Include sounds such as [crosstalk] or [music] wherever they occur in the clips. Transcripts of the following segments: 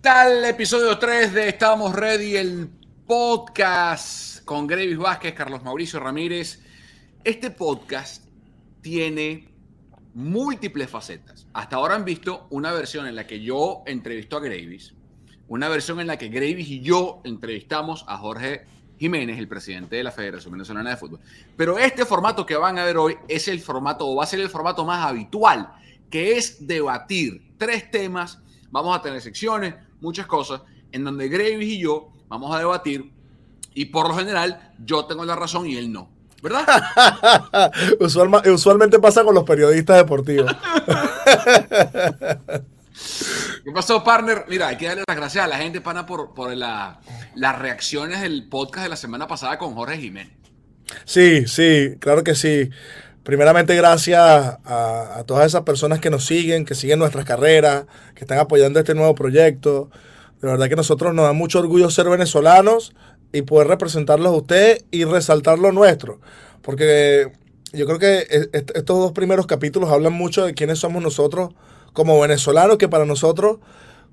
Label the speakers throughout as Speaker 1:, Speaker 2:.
Speaker 1: Tal episodio 3 de Estamos Ready, el podcast con Grevis Vázquez, Carlos Mauricio Ramírez. Este podcast tiene múltiples facetas. Hasta ahora han visto una versión en la que yo entrevisto a Gravis, una versión en la que Gravis y yo entrevistamos a Jorge Jiménez, el presidente de la Federación Venezolana de Fútbol. Pero este formato que van a ver hoy es el formato, o va a ser el formato más habitual, que es debatir tres temas. Vamos a tener secciones, muchas cosas, en donde Gravis y yo vamos a debatir, y por lo general yo tengo la razón y él no. ¿Verdad? [laughs]
Speaker 2: usualmente pasa con los periodistas deportivos. [laughs]
Speaker 1: ¿Qué pasó, partner? Mira, hay que darle las gracias a la gente, pana, por, por las reacciones del podcast de la semana pasada con Jorge Jiménez.
Speaker 2: Sí, sí, claro que sí. Primeramente, gracias a, todas esas personas que nos siguen, que siguen nuestras carreras, que están apoyando este nuevo proyecto. De verdad que nosotros nos da mucho orgullo ser venezolanos y poder representarlos a ustedes y resaltar lo nuestro. Porque yo creo que estos dos primeros capítulos hablan mucho de quiénes somos nosotros como venezolanos, que para nosotros,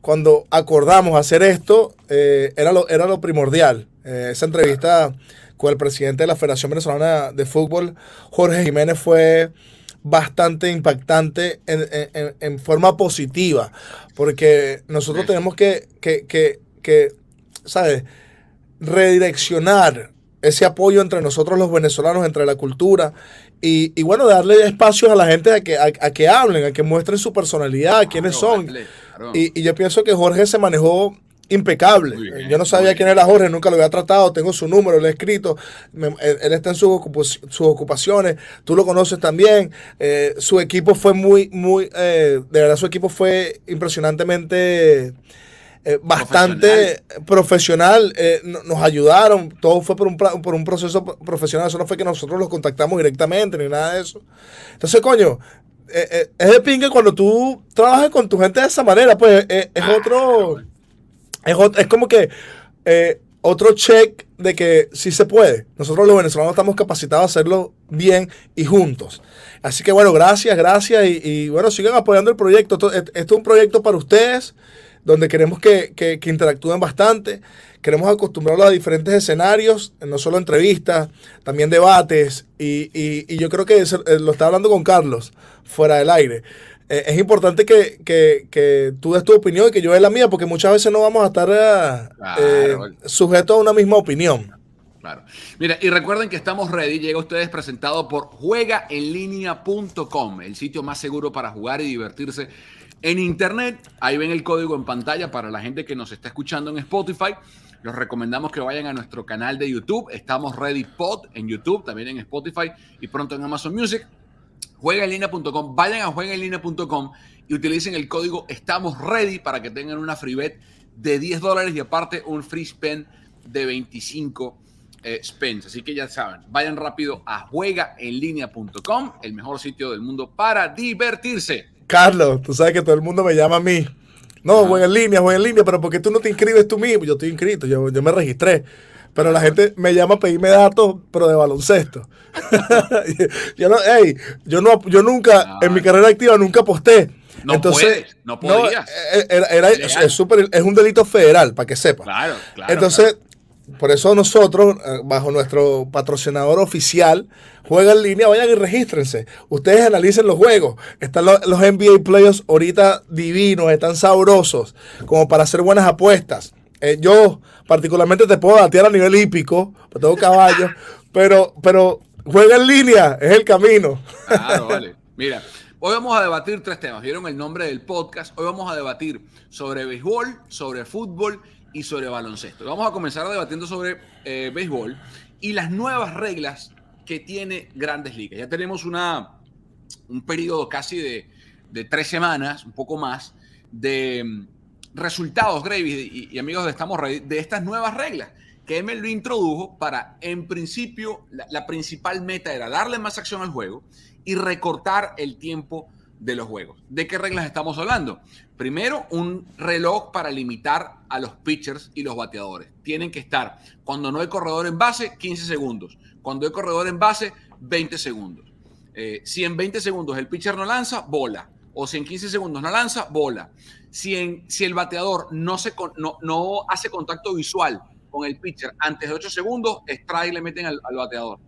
Speaker 2: cuando acordamos hacer esto, eh, era, lo, era lo primordial. Eh, esa entrevista con el presidente de la Federación Venezolana de Fútbol, Jorge Jiménez, fue bastante impactante en, en, forma positiva, porque nosotros tenemos que, que, que, que ¿sabes? redireccionar ese apoyo entre nosotros los venezolanos, entre la cultura, y, y bueno, darle espacios a la gente a que, a, que hablen, a que muestren su personalidad, quiénes son. Y, y, yo pienso que Jorge se manejó impecable. yo no sabía quién era Jorge, nunca lo había tratado, tengo su número, lo he escrito, él, está en sus, sus ocupaciones, tú lo conoces también, eh, su equipo fue muy, muy, eh, de verdad su equipo fue impresionantemente eh, bastante profesional, eh, nos ayudaron, todo fue por un, por un proceso profesional, eso no fue que nosotros los contactamos directamente ni nada de eso. Entonces, coño, eh, es de pingue cuando tú trabajas con tu gente de esa manera, pues es ah, otro, es, es como que otro check de que sí se puede. Nosotros los venezolanos estamos capacitados a hacerlo bien y juntos. Así que bueno, gracias, gracias y, y bueno, sigan apoyando el proyecto. Esto, esto, es un proyecto para ustedes donde queremos que, que, interactúen bastante. Queremos acostumbrarlos a diferentes escenarios, no solo entrevistas, también debates. Y, y, yo creo que eh, lo está hablando con Carlos, fuera del aire. Eh, es importante que, que, tú des tu opinión y que yo dé la mía, porque muchas veces no vamos a estar eh, sujetos a una misma opinión.
Speaker 1: Claro. Mira, y recuerden que estamos ready. Llega a ustedes presentado por juegaenlinea.com, el sitio más seguro para jugar y divertirse en internet, ahí ven el código en pantalla para la gente que nos está escuchando en Spotify. Los recomendamos que vayan a nuestro canal de YouTube. Estamos Ready Pod en YouTube, también en Spotify y pronto en Amazon Music. Juegaenlinea.com, vayan a juegaenlinea.com y utilicen el código Estamos Ready para que tengan una free bet de 10 dólares y aparte un free spend de 25 eh, spends. Así que ya saben, vayan rápido a juegaenlinea.com, el mejor sitio del mundo para divertirse.
Speaker 2: Carlos, tú sabes que todo el mundo me llama a mí. No, voy en línea, voy en línea, pero ¿por qué tú no te inscribes tú mismo? Yo estoy inscrito, yo, yo me registré. Pero la gente me llama a pedirme datos, pero de baloncesto. [laughs] yo, no, hey, yo, no, yo nunca, en mi carrera activa, nunca posté.
Speaker 1: No Entonces, no podías.
Speaker 2: Eh, era, es, super, es, un delito federal, para que sepa.
Speaker 1: Claro, claro.
Speaker 2: Entonces, por eso nosotros, eh, bajo nuestro patrocinador oficial, Juega en línea, vayan y regístrense. Ustedes analicen los juegos. Están los, NBA Players ahorita divinos, están sabrosos, como para hacer buenas apuestas. Eh, yo particularmente te puedo datear a nivel hípico, porque tengo caballos, [laughs] pero, pero juega en línea, es el camino.
Speaker 1: Claro, [laughs] vale. Mira, hoy vamos a debatir tres temas. ¿Vieron el nombre del podcast? Hoy vamos a debatir sobre béisbol, sobre fútbol y sobre baloncesto. Vamos a comenzar debatiendo sobre eh, béisbol y las nuevas reglas que tiene grandes ligas. Ya tenemos una, un periodo casi de, de tres semanas, un poco más, de mm, resultados, Gravis y, amigos de Estamos Ready, de estas nuevas reglas que MLB introdujo para, en principio, la, la, principal meta era darle más acción al juego y recortar el tiempo de los juegos. ¿De qué reglas estamos hablando? Primero, un reloj para limitar a los pitchers y los bateadores. Tienen que estar, cuando no hay corredor en base, 15 segundos. Cuando hay corredor en base, 20 segundos. Eh, si en 20 segundos el pitcher no lanza, bola. O si en 15 segundos no lanza, bola. Si, en, si el bateador no, se, no, no hace contacto visual con el pitcher antes de 8 segundos, strike le meten al, bateador.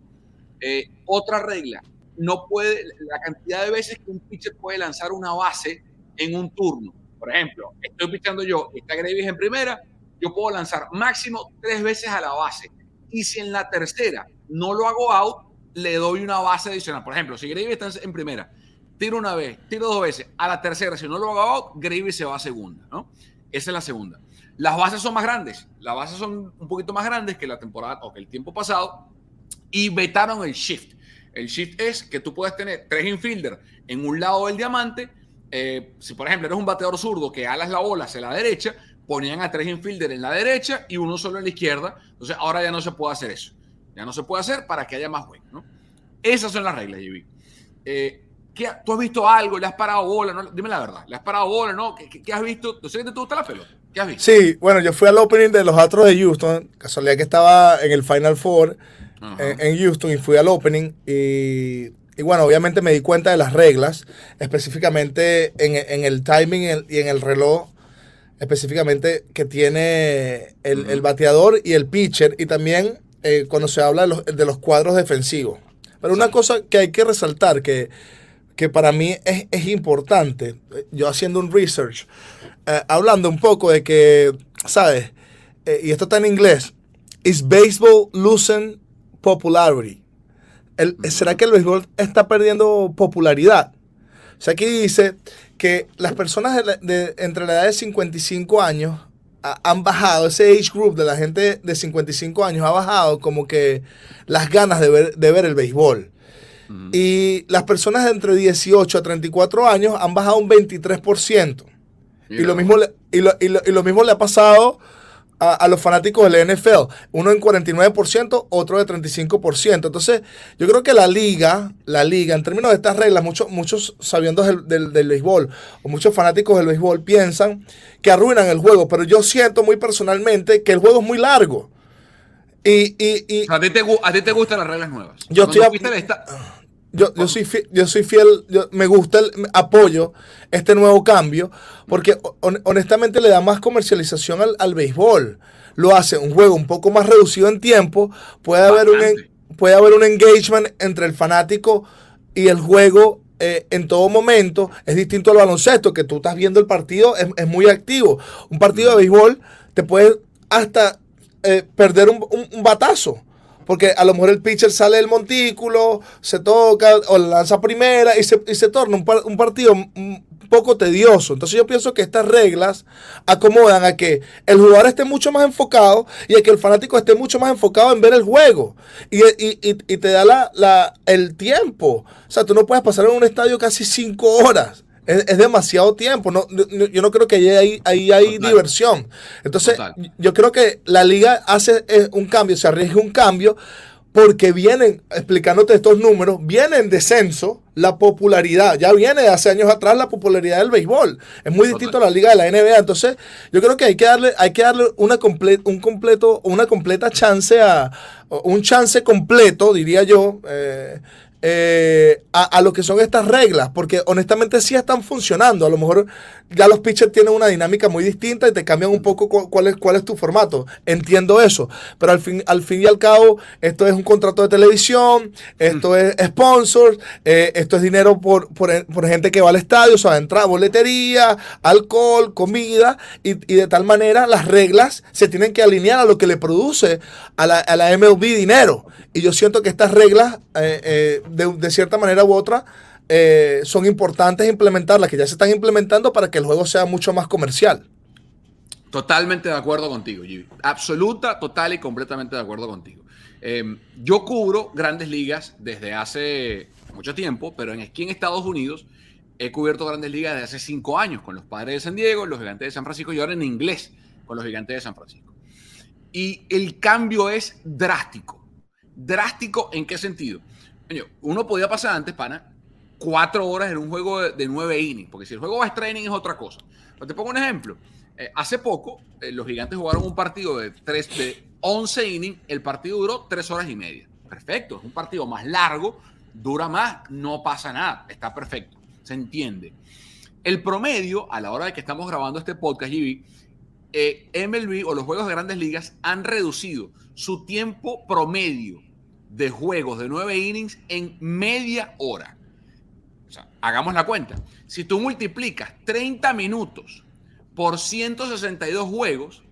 Speaker 1: Eh, otra regla, no puede, la cantidad de veces que un pitcher puede lanzar una base en un turno. Por ejemplo, estoy pitchando yo, está Gravis en primera, yo puedo lanzar máximo tres veces a la base. Y si en la tercera no lo hago out, le doy una base adicional. Por ejemplo, si Gravy está en primera, tiro una vez, tiro dos veces, a la tercera, si no lo hago out, Gravy se va a segunda, ¿no? Esa es la segunda. Las bases son más grandes, las bases son un poquito más grandes que la temporada o que el tiempo pasado y vetaron el shift. El shift es que tú puedes tener tres infielders en un lado del diamante. Eh, si por ejemplo eres un bateador zurdo que alas la bola hacia la derecha, ponían a tres infielders en la derecha y uno solo en la izquierda. Entonces ahora ya no se puede hacer eso. Ya no se puede hacer para que haya más juego. ¿no? Esas son las reglas, JB. Eh, ¿Tú has visto algo? ¿Le has parado bola? Dime la verdad. ¿Le has parado bola? ¿No? ¿Qué, has visto? ¿Tú sé que te gusta la pelota? ¿Qué has visto?
Speaker 2: Sí, bueno, yo fui al opening de los Astros de Houston. Casualidad que estaba en el Final Four en, Houston y fui al opening. Y, bueno, obviamente me di cuenta de las reglas, específicamente en, el timing y en el reloj específicamente que tiene el, bateador y el pitcher y también eh, cuando se habla de los, cuadros defensivos. Pero una cosa que hay que resaltar, que, que para mí es, importante, yo haciendo un research, eh, hablando un poco de que, ¿sabes? Eh, y esto está en inglés, is baseball losing popularity? ¿Será que el béisbol está perdiendo popularidad? O sea, aquí dice que las personas de, entre la edad de 55 años han bajado, ese age group de la gente de 55 años ha bajado como que las ganas de ver, de ver el béisbol. Y las personas de entre 18 a 34 años han bajado un 23%. Y lo, mismo y, lo, y lo mismo le ha pasado a, los fanáticos del NFL. Uno en 49%, otro de 35%. Entonces, yo creo que la liga, la liga, en términos de estas reglas, muchos, muchos sabiendo del, del, béisbol o muchos fanáticos del béisbol piensan que arruinan el juego, pero yo siento muy personalmente que el juego es muy largo. Y, y, y
Speaker 1: a, ti te, a ti te gustan las reglas nuevas.
Speaker 2: Yo estoy, yo, yo, soy fiel, yo soy fiel, me gusta el apoyo este nuevo cambio, porque honestamente le da más comercialización al, béisbol. Lo hace un juego un poco más reducido en tiempo, puede haber, un, puede haber un engagement entre el fanático y el juego eh, en todo momento. Es distinto al baloncesto, que tú estás viendo el partido, es, muy activo. Un partido de béisbol te puede hasta eh, perder un, un batazo porque a lo mejor el pitcher sale del montículo, se toca o lanza primera y se, y se torna un, partido un poco tedioso. Entonces yo pienso que estas reglas acomodan a que el jugador esté mucho más enfocado y a que el fanático esté mucho más enfocado en ver el juego. Y, y te da la, la, el tiempo. O sea, tú no puedes pasar en un estadio casi cinco horas. Es, demasiado tiempo. No, yo no creo que ahí, ahí hay diversión. Entonces, yo creo que la liga hace eh, un cambio, se arriesga un cambio, porque vienen, explicándote estos números, viene en descenso la popularidad. Ya viene de hace años atrás la popularidad del béisbol. Es muy distinto a la liga de la NBA. Entonces, yo creo que hay que darle, hay que darle una, un completo, una completa chance a, un chance completo, diría yo, eh, eh, a, lo que son estas reglas, porque honestamente sí están funcionando. A lo mejor ya los pitchers tienen una dinámica muy distinta y te cambian un poco cuál es, cuál es tu formato. Entiendo eso, pero al fin, al fin y al cabo, esto es un contrato de televisión, esto es sponsors, eh, esto es dinero por, por, gente que va al estadio, o sea, entrada, boletería, alcohol, comida, y, y, de tal manera las reglas se tienen que alinear a lo que le produce a la, a la MLB dinero. Y yo siento que estas reglas eh, de, cierta manera u otra, eh, son importantes implementarlas, que ya se están implementando para que el juego sea mucho más comercial.
Speaker 1: Totalmente de acuerdo contigo, Jimmy. Absoluta, total y completamente de acuerdo contigo. Em, yo cubro grandes ligas desde hace mucho tiempo, pero en, aquí en Estados Unidos he cubierto grandes ligas desde hace cinco años con los padres de San Diego, los gigantes de San Francisco y ahora en inglés con los gigantes de San Francisco. Y el cambio es drástico. ¿Drástico en qué sentido? Uno podía pasar antes, pana, cuatro horas en un juego de, nueve innings, porque si el juego va a training es otra cosa. Pero te pongo un ejemplo. Eh, hace poco, eh, los gigantes jugaron un partido de, tres, de 11 innings, el partido duró tres horas y media. Perfecto, es un partido más largo, dura más, no pasa nada, está perfecto, se entiende. El promedio, a la hora de que estamos grabando este podcast, GB, eh, MLB o los juegos de grandes ligas han reducido su tiempo promedio de juegos de nueve innings en media hora. O sea, hagamos la cuenta. Si tú multiplicas 30 minutos por 162 juegos,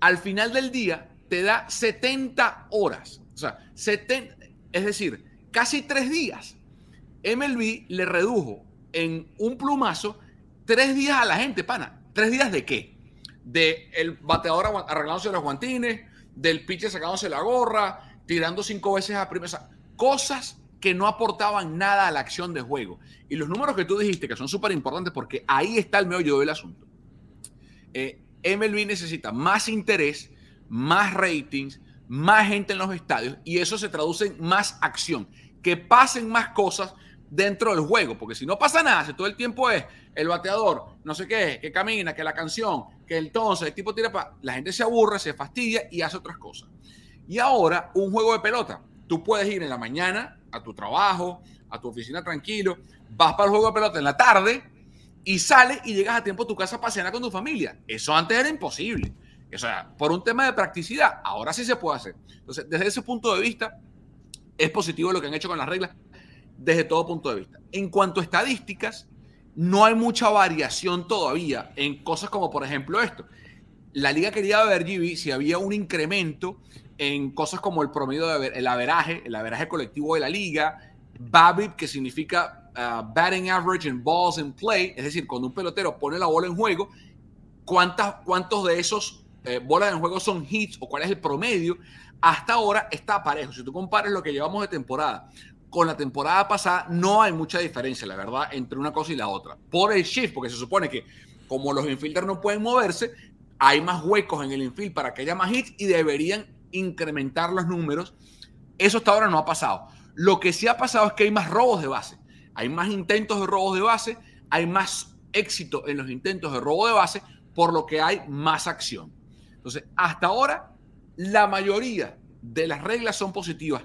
Speaker 1: al final del día te da 70 horas. O sea, 70, es decir, casi tres días. MLB le redujo en un plumazo tres días a la gente, pana. ¿Tres días de qué? De el bateador arreglándose los guantines, del pitcher sacándose la gorra, tirando cinco veces a primera. Cosas que no aportaban nada a la acción de juego. Y los números que tú dijiste, que son súper importantes porque ahí está el meollo del asunto. Eh, MLB necesita más interés, más ratings, más gente en los estadios y eso se traduce en más acción, que pasen más cosas dentro del juego, porque si no pasa nada, si todo el tiempo es el bateador, no sé qué, que camina, que la canción, que entonces el tipo tira para... La gente se aburre, se fastidia y hace otras cosas. Y ahora, un juego de pelota. Tú puedes ir en la mañana a tu trabajo, a tu oficina tranquilo, vas para el juego de pelota en la tarde y sales y llegas a tiempo a tu casa a pasear con tu familia. Eso antes era imposible. O sea, por un tema de practicidad, ahora sí se puede hacer. Entonces, desde ese punto de vista, es positivo lo que han hecho con las reglas, desde todo punto de vista. En cuanto a estadísticas, no hay mucha variación todavía en cosas como, por ejemplo, esto. La liga quería ver, GB, si había un incremento en cosas como el promedio de el averaje, el averaje colectivo de la liga, BABIP, que significa uh, batting average in balls in play, es decir, cuando un pelotero pone la bola en juego, ¿cuántas, ¿cuántos de esos eh, bolas en juego son hits o cuál es el promedio, hasta ahora está parejo. Si tú compares lo que llevamos de temporada con la temporada pasada, no hay mucha diferencia, la verdad, entre una cosa y la otra. Por el shift, porque se supone que como los infielders no pueden moverse, hay más huecos en el infield para que haya más hits y deberían incrementar los números. Eso hasta ahora no ha pasado. Lo que sí ha pasado es que hay más robos de base. Hay más intentos de robos de base, hay más éxito en los intentos de robo de base, por lo que hay más acción. Entonces, hasta ahora, la mayoría de las reglas son positivas,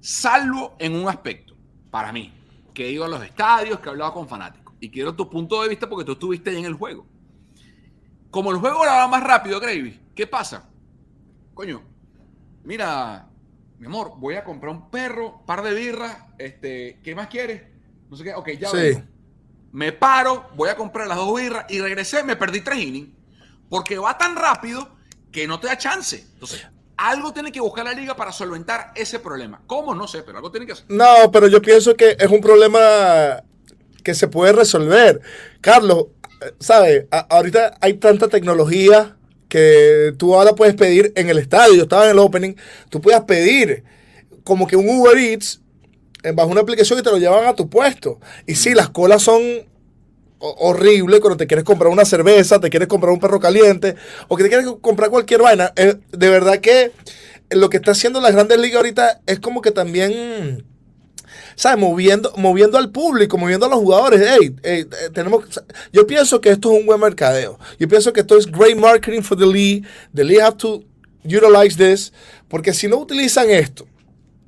Speaker 1: salvo en un aspecto, para mí, que he ido a los estadios, que he hablado con fanáticos. Y quiero tu punto de vista porque tú estuviste ahí en el juego. Como el juego ahora más rápido, Gravy, ¿qué pasa? Coño, mira, mi amor, voy a comprar un perro, par de birras, este, ¿qué más quieres? No sé qué, ok, ya sí. Me paro, voy a comprar las dos birras y regresé, me perdí tres innings. Porque va tan rápido que no te da chance. Entonces, algo tiene que buscar la liga para solventar ese problema. ¿Cómo? No sé, pero algo tiene que hacer.
Speaker 2: No, pero yo pienso que es un problema que se puede resolver. Carlos, ¿sabes? Ahorita hay tanta tecnología que tú ahora puedes pedir en el estadio. Yo estaba en el opening. Tú puedes pedir como que un Uber Eats eh, bajo una aplicación y te lo llevan a tu puesto. Y sí, las colas son horrible cuando te quieres comprar una cerveza, te quieres comprar un perro caliente o que te quieres comprar cualquier vaina. Eh, de verdad que lo que está haciendo la Grandes Ligas ahorita es como que también, ¿sabes? Moviendo, moviendo al público, moviendo a los jugadores. Hey, eh, tenemos, yo pienso que esto es un buen mercadeo. Yo pienso que esto es great marketing for the league. The league have to utilize this. Porque si no utilizan esto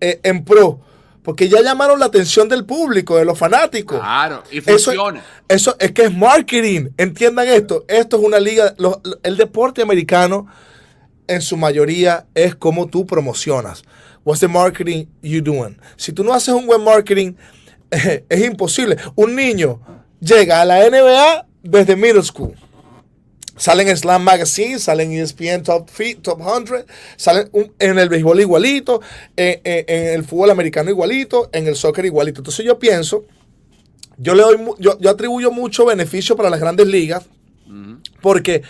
Speaker 2: eh, en pro porque ya llamaron la atención del público, de los fanáticos.
Speaker 1: Claro, y funciona.
Speaker 2: Eso, es que es marketing. Entiendan esto. Esto es una liga. el deporte americano, en su mayoría, es como tú promocionas. What's the marketing you doing? Si tú no haces un buen marketing, [laughs] es imposible. Un niño llega a la NBA desde middle school Salen en Slam Magazine, salen en ESPN Top, Top 100, salen en el béisbol igualito, en, el fútbol americano igualito, en el soccer igualito. Entonces yo pienso, yo le doy, yo, atribuyo mucho beneficio para las grandes ligas, porque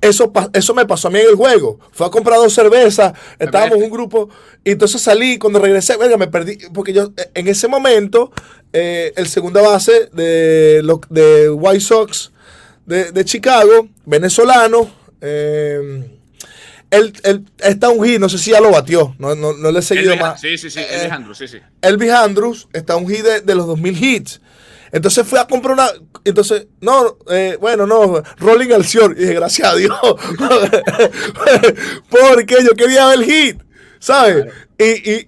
Speaker 2: eso, eso me pasó a mí en el juego. Fue a comprar dos cervezas, estábamos en un grupo, y entonces salí, cuando regresé, venga, me perdí, porque yo en ese momento, eh, el segunda base de, de White Sox, de, Chicago, venezolano. Eh, él, está un hit, no sé si ya lo batió, no, no, le he seguido más.
Speaker 1: Sí, sí, sí, Elvis eh, Andrews, sí, sí.
Speaker 2: Elvis Andrews está un hit de, los 2000 hits. Entonces fui a comprar una. Entonces, no, eh, bueno, no, Rolling al Y dije, gracias a Dios. [laughs] Porque yo quería ver el hit, ¿sabes? Y, y,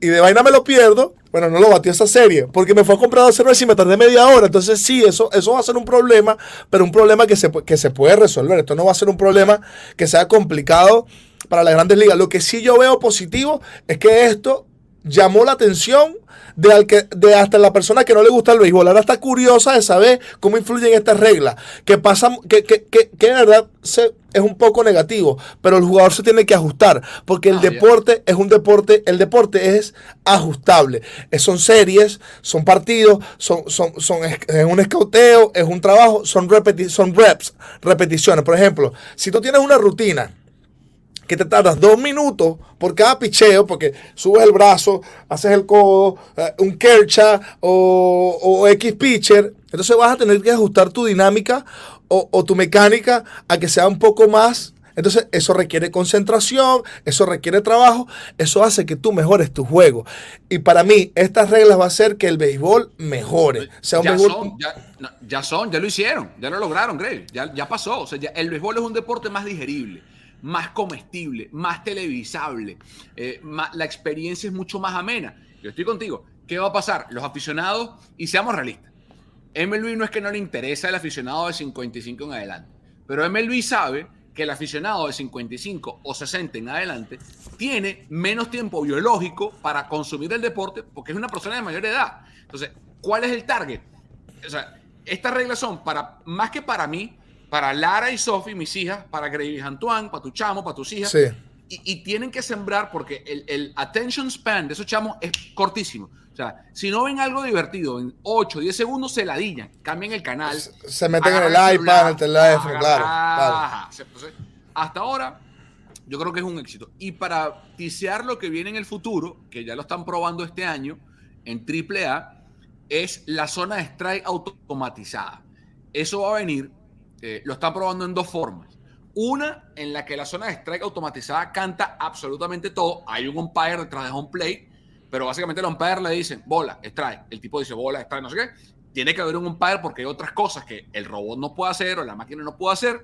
Speaker 2: y, de vaina me lo pierdo Bueno, no lo batió esa serie, porque me fue a comprar dos cervezas y me tardé media hora. Entonces, sí, eso, eso va a ser un problema, pero un problema que se, que se puede resolver. Esto no va a ser un problema que sea complicado para las grandes ligas. Lo que sí yo veo positivo es que esto llamó la atención de, al que, de hasta la persona que no le gusta el béisbol. Ahora está curiosa de saber cómo influyen estas reglas. Que pasa, que, que, que, que en verdad se, es un poco negativo, pero el jugador se tiene que ajustar, porque el ah, deporte es un deporte, el deporte es ajustable. son series, son partidos, son, son, son, es, un escauteo, es un trabajo, son, repeti son reps, repeticiones. Por ejemplo, si tú tienes una rutina, que te tardas dos minutos por cada picheo, porque subes el brazo, haces el codo, eh, un kercha o, o, X pitcher, entonces vas a tener que ajustar tu dinámica o, o, tu mecánica a que sea un poco más. Entonces eso requiere concentración, eso requiere trabajo, eso hace que tú mejores tu juego. Y para mí estas reglas va a hacer que el béisbol mejore.
Speaker 1: Sea ya, son, ya, son, ya lo hicieron, ya lo lograron, Greg, ya, ya pasó. O sea, el béisbol es un deporte más digerible más comestible, más televisable, eh, la experiencia es mucho más amena. Yo estoy contigo. ¿Qué va a pasar? Los aficionados, y seamos realistas, MLB no es que no le interesa el aficionado de 55 en adelante, pero MLB sabe que el aficionado de 55 o 60 en adelante tiene menos tiempo biológico para consumir el deporte porque es una persona de mayor edad. Entonces, ¿cuál es el target? O sea, estas reglas son para, más que para mí, para Lara y Sophie, mis hijas, para Grace Antoine, para tu chamo, para tus hijas. Sí. Y, tienen que sembrar porque el, el, attention span de esos chamos es cortísimo. O sea, si no ven algo divertido en 8, 10 segundos, se ladillan, cambian el canal.
Speaker 2: Se, meten en el, iPad, en el teléfono, claro.
Speaker 1: hasta ahora, yo creo que es un éxito. Y para tisear lo que viene en el futuro, que ya lo están probando este año en AAA, es la zona de strike automatizada. Eso va a venir eh, lo están probando en dos formas. Una en la que la zona de strike automatizada canta absolutamente todo. Hay un umpire detrás de home play, pero básicamente el umpire le dicen bola, strike. El tipo dice bola, strike, no sé qué. Tiene que haber un umpire porque hay otras cosas que el robot no puede hacer o la máquina no puede hacer.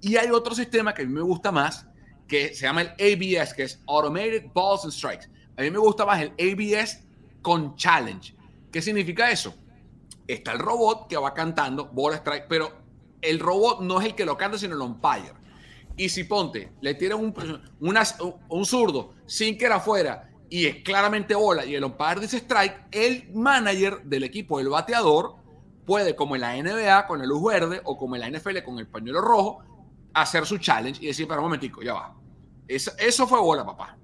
Speaker 1: Y hay otro sistema que a mí me gusta más, que se llama el ABS, que es Automated Balls and Strikes. A mí me gusta más el ABS con challenge. ¿Qué significa eso? Está el robot que va cantando bola, strike, pero el robot no es el que lo canta, sino el umpire. Y si ponte, le tiran un, un zurdo sin que era afuera y es claramente bola y el umpire dice strike, el manager del equipo, el bateador, puede, como en la NBA con el luz verde o como en la NFL con el pañuelo rojo, hacer su challenge y decir, para un momentico, ya va. Eso, eso fue bola, papá.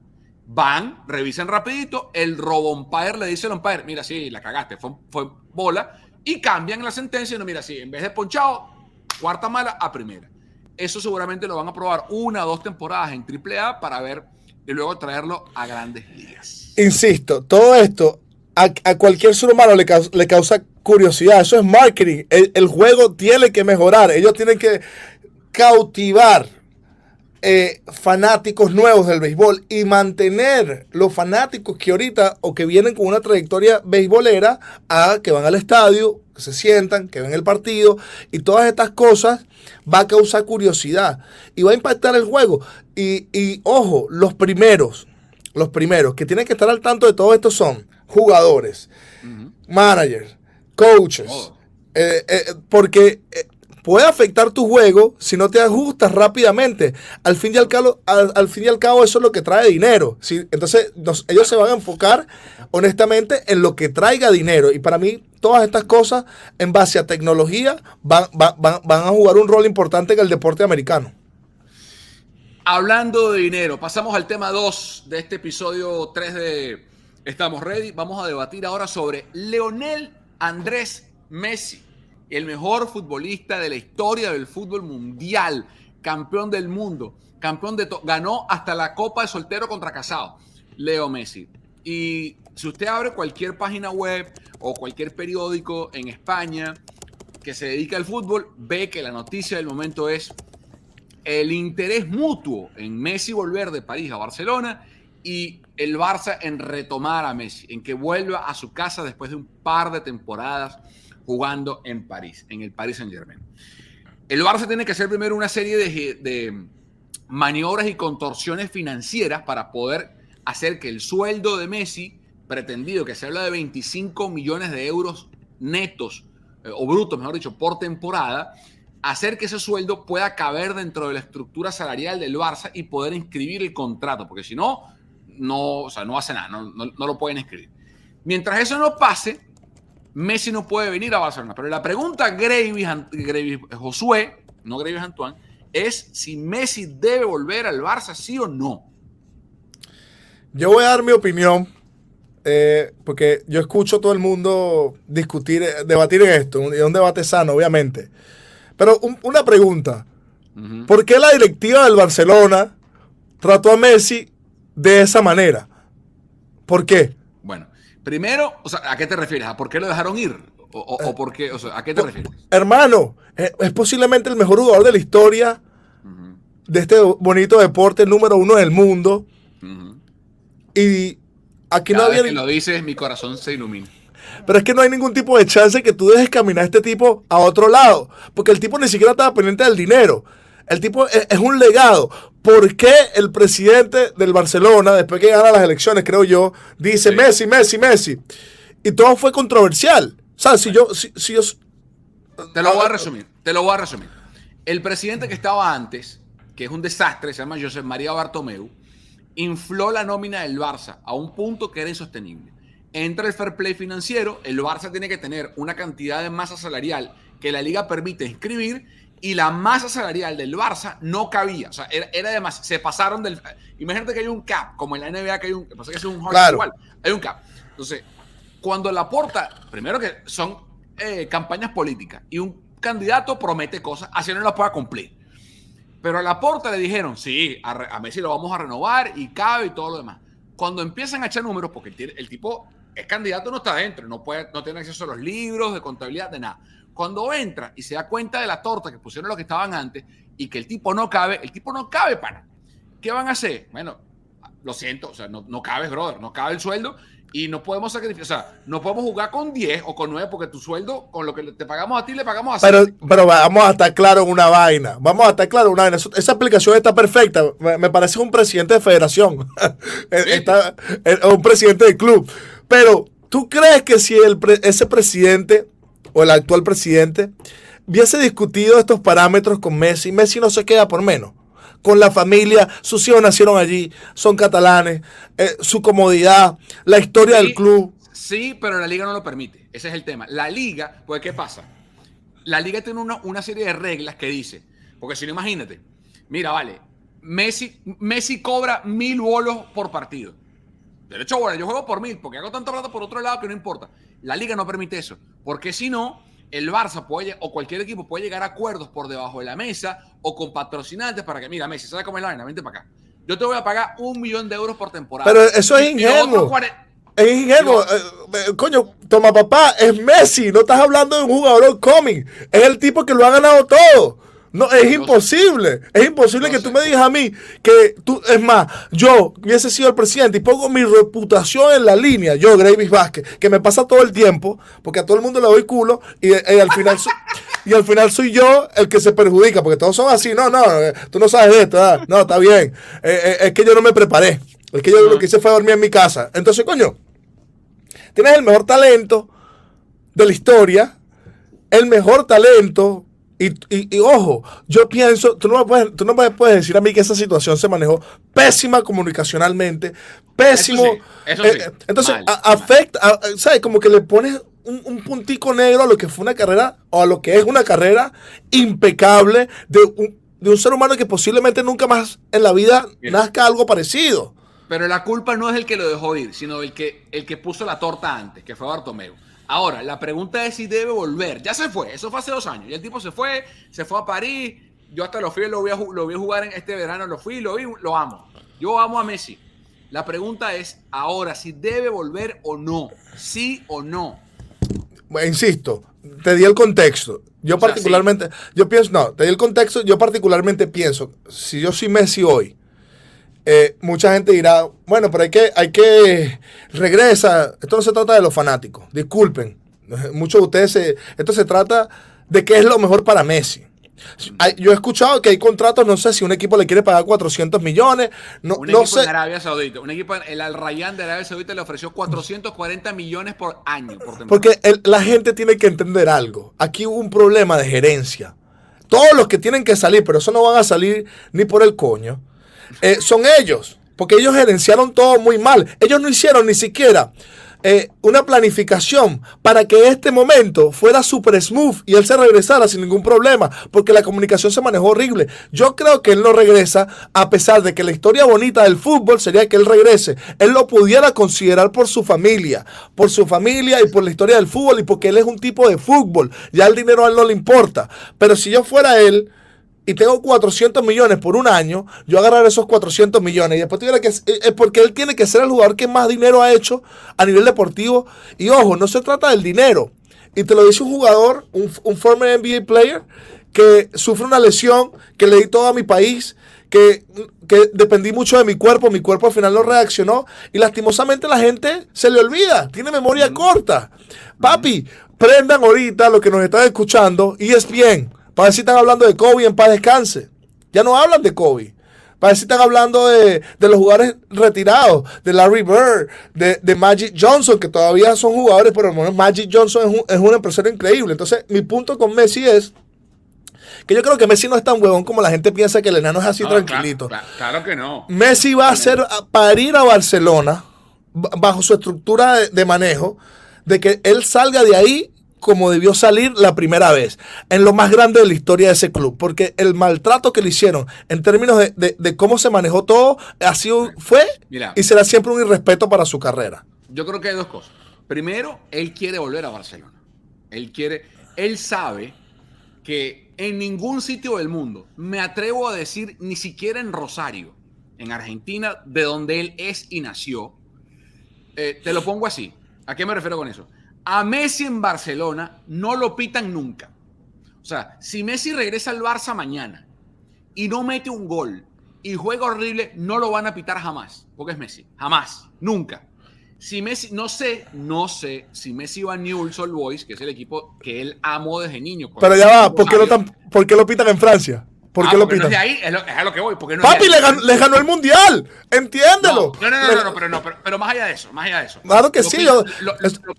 Speaker 1: Van, revisen rapidito, el robo umpire le dice al umpire, mira, sí, la cagaste, fue, fue bola, y cambian la sentencia y no, mira, sí, en vez de ponchado, cuarta mala a primera. Eso seguramente lo van a probar una o dos temporadas en AAA para ver y luego traerlo a grandes ligas.
Speaker 2: Insisto, todo esto a, cualquier ser humano le, le, causa curiosidad. Eso es marketing. El, juego tiene que mejorar. Ellos tienen que cautivar eh, fanáticos nuevos del béisbol y mantener los fanáticos que ahorita o que vienen con una trayectoria beisbolera a que van al estadio, se sientan, que ven el partido y todas estas cosas va a causar curiosidad y va a impactar el juego. Y, ojo, los primeros, los primeros que tienen que estar al tanto de todo esto son jugadores, managers, coaches, eh, eh, porque eh, puede afectar tu juego si no te ajustas rápidamente. Al fin y al cabo, al, fin y al cabo eso es lo que trae dinero. Entonces ellos se van a enfocar honestamente en lo que traiga dinero. Y para mí todas estas cosas en base a tecnología van, van, a jugar un rol importante en el deporte americano.
Speaker 1: Hablando de dinero, pasamos al tema 2 de este episodio 3 de Estamos Ready. Vamos a debatir ahora sobre Leonel Andrés Messi el mejor futbolista de la historia del fútbol mundial, campeón del mundo, campeón de ganó hasta la Copa de Soltero contra Casado, Leo Messi. Y si usted abre cualquier página web o cualquier periódico en España que se dedica al fútbol, ve que la noticia del momento es el interés mutuo en Messi volver de París a Barcelona y el Barça en retomar a Messi, en que vuelva a su casa después de un par de temporadas jugando en París, en el Paris Saint Germain. El Barça tiene que hacer primero una serie de, maniobras y contorsiones financieras para poder hacer que el sueldo de Messi pretendido, que se habla de 25 millones de euros netos, eh, o brutos, mejor dicho, por temporada, hacer que ese sueldo pueda caber dentro de la estructura salarial del Barça y poder inscribir el contrato, porque si no, no, o sea, no hace nada, no, no, lo pueden inscribir. Mientras eso no pase, Messi no puede venir a Barcelona. Pero la pregunta Gravis, Gravis Josué, no Gravis Antoine, es si Messi debe volver al Barça, sí o no.
Speaker 2: Yo voy a dar mi opinión, eh, porque yo escucho a todo el mundo discutir, debatir en esto, un, un debate sano, obviamente. Pero una pregunta. ¿Por qué la directiva del Barcelona trató a Messi de esa manera? ¿Por qué?
Speaker 1: Bueno, primero, ¿a qué te refieres? ¿A por qué lo dejaron ir? ¿O, eh, por qué? ¿A qué te refieres?
Speaker 2: Hermano, eh, es, posiblemente el mejor jugador de la historia de este bonito deporte, número uno del mundo. Y aquí no había.
Speaker 1: Vez que lo dices, mi corazón se ilumina.
Speaker 2: Pero es que no hay ningún tipo de chance que tú dejes caminar a este tipo a otro lado. Porque el tipo ni siquiera estaba pendiente del dinero. El tipo es, un legado. ¿Por qué el presidente del Barcelona, después que gana las elecciones, creo yo, dice Messi, Messi, Messi? Y todo fue controversial. O sea, si yo, si, yo...
Speaker 1: Te lo voy a resumir, te lo voy a resumir. El presidente que estaba antes, que es un desastre, se llama José María Bartomeu, infló la nómina del Barça a un punto que era insostenible entra el fair play financiero, el Barça tiene que tener una cantidad de masa salarial que la liga permite inscribir y la masa salarial del Barça no cabía. O sea, era, era Se pasaron del. Imagínate que hay un cap, como en la NBA que hay un. Pasa que es un igual. Hay un cap. Entonces, cuando la porta, primero que son eh, campañas políticas y un candidato promete cosas, así no las pueda cumplir. Pero a la porta le dijeron, sí, a, a Messi lo vamos a renovar y cabe y todo lo demás. Cuando empiezan a echar números, porque el, tipo es candidato, no está dentro, no, puede, no tiene acceso a los libros de contabilidad, de nada. Cuando entra y se da cuenta de la torta que pusieron los que estaban antes y que el tipo no cabe, el tipo no cabe para. ¿Qué van a hacer? Bueno, lo siento, o sea, no, no cabe, brother, no cabe el sueldo y no podemos sacrificar, o sea, no podemos jugar con 10 o con 9 porque tu sueldo, con lo que te pagamos a ti, le pagamos a
Speaker 2: Pero, pero vamos a estar claro en una vaina, vamos a estar claro en una vaina. Esa aplicación está perfecta, me, parece un presidente de federación, [laughs] está, un presidente de club. Pero, ¿tú crees que si el ese presidente o el actual presidente hubiese discutido estos parámetros con Messi, Messi no se queda por menos? Con la familia, sus hijos nacieron allí, son catalanes, eh, su comodidad, la historia del club.
Speaker 1: Sí, pero la liga no lo permite. Ese es el tema. La liga, pues, ¿qué pasa? La liga tiene una, una serie de reglas que dice, porque si no, imagínate, mira, vale, Messi, Messi cobra mil bolos por partido. De hecho, bueno, yo juego por mil, porque hago tanta plata por otro lado que no importa. La liga no permite eso, porque si no, el Barça puede, o cualquier equipo puede llegar a acuerdos por debajo de la mesa o con patrocinantes para que, mira, Messi, ¿sabes cómo es la vaina? Vente para acá. Yo te voy a pagar un millón de euros por temporada.
Speaker 2: Pero eso es ingenuo. Es ingenuo. Eh, eh, coño, toma papá, es Messi. No estás hablando de un jugador cómic. Es el tipo que lo ha ganado todo. No, es imposible. Es imposible que tú me digas a mí que tú, es más, yo hubiese sido el presidente y pongo mi reputación en la línea, yo, Gravis Vázquez, que me pasa todo el tiempo, porque a todo el mundo le doy culo y, al final [laughs] y al final soy yo el que se perjudica, porque todos son así, no, no, eh, tú no sabes de esto, ah, no, está bien. Eh, eh, es que yo no me preparé. Es que yo lo que hice fue dormir en mi casa. Entonces, coño, tienes el mejor talento de la historia, el mejor talento y, ojo, yo pienso, tú no, me puedes, tú no me puedes decir a mí que esa situación se manejó pésima comunicacionalmente, pésimo. Eso sí, eh, entonces, afecta, ¿sabes? Como que le pones un, puntico negro a lo que fue una carrera, o a lo que es una carrera impecable de un, de un ser humano que posiblemente nunca más en la vida nazca algo parecido.
Speaker 1: Pero la culpa no es el que lo dejó ir, sino el que, el que puso la torta antes, que fue Bartomeu. Ahora, la pregunta es si debe volver. Ya se fue, eso fue hace dos años. Y el tipo se fue, se fue a París. Yo hasta lo fui, lo vi a, lo vi jugar en este verano, lo fui, lo vi, lo amo. Yo amo a Messi. La pregunta es ahora si debe volver o no. Sí o no.
Speaker 2: insisto, te di el contexto. Yo particularmente, yo pienso, no, te di el contexto, yo particularmente pienso, si yo soy Messi hoy, eh, mucha gente dirá, bueno, pero hay que, hay que, regresa, esto no se trata de los fanáticos, disculpen, muchos de ustedes, esto se trata de qué es lo mejor para Messi. yo he escuchado que hay contratos, no sé si un equipo le quiere pagar 400 millones. No,
Speaker 1: un
Speaker 2: equipo
Speaker 1: en Arabia Saudita. Un equipo, el Al Rayyan de Arabia Saudita le ofreció 440 millones por año.
Speaker 2: Porque la gente tiene que entender algo. Aquí hubo un problema de gerencia. Todos los que tienen que salir, pero eso no van a salir ni por el coño, eh, son ellos. Porque ellos gerenciaron todo muy mal. Ellos no hicieron ni siquiera eh, una planificación para que este momento fuera super smooth y él se regresara sin ningún problema, porque la comunicación se manejó horrible. Yo creo que él no regresa, a pesar de que la historia bonita del fútbol sería que él regrese. Él lo pudiera considerar por su familia, por su familia y por la historia del fútbol y porque él es un tipo de fútbol. Ya el dinero a él no le importa. Pero si yo fuera él, y tengo 400 millones por un año, yo agarrar esos 400 millones y después tuviera que... Es porque él tiene que ser el jugador que más dinero ha hecho a nivel deportivo. Y ojo, no se trata del dinero. Y te lo dice un jugador, un, un former NBA player, que sufre una lesión, que le di todo a mi país, que, que, dependí mucho de mi cuerpo, mi cuerpo al final no reaccionó y lastimosamente la gente se le olvida, tiene memoria corta. Papi, prendan ahorita lo que nos están escuchando y es bien para ver si están hablando de Kobe en paz descanse. Ya no hablan de Kobe. Para ver si están hablando de, los jugadores retirados, de Larry Bird, de, Magic Johnson, que todavía son jugadores, pero Magic Johnson es un, es un empresario increíble. Entonces, mi punto con Messi es que yo creo que Messi no es tan huevón como la gente piensa que el enano es así tranquilito.
Speaker 1: Claro, que no.
Speaker 2: Messi va a ser para ir a Barcelona, bajo su estructura de, manejo, de que él salga de ahí como debió salir la primera vez, en lo más grande de la historia de ese club, porque el maltrato que le hicieron en términos de, cómo se manejó todo, ha sido, fue y será siempre un irrespeto para su carrera.
Speaker 1: Yo creo que hay dos cosas. Primero, él quiere volver a Barcelona. Él quiere, él sabe que en ningún sitio del mundo, me atrevo a decir, ni siquiera en Rosario, en Argentina, de donde él es y nació, eh, te lo pongo así. ¿A qué me refiero con eso? A Messi en Barcelona no lo pitan nunca. O sea, si Messi regresa al Barça mañana y no mete un gol y juega horrible, no lo van a pitar jamás, porque es Messi. Jamás, nunca. Si Messi, no sé, no sé si Messi va a Newell's Old Boys, que es el equipo que él amó desde niño.
Speaker 2: Pero ya va, ¿por qué, lo ¿por qué lo pitan en Francia? ¿Por qué
Speaker 1: ah,
Speaker 2: lo pitan?
Speaker 1: No es ahí, es, a lo que voy. Porque no
Speaker 2: Papi, le ganó, el mundial. Entiéndelo.
Speaker 1: No, no, no, no, pero, no pero, más allá de eso, más allá de eso.
Speaker 2: Claro que sí.
Speaker 1: lo,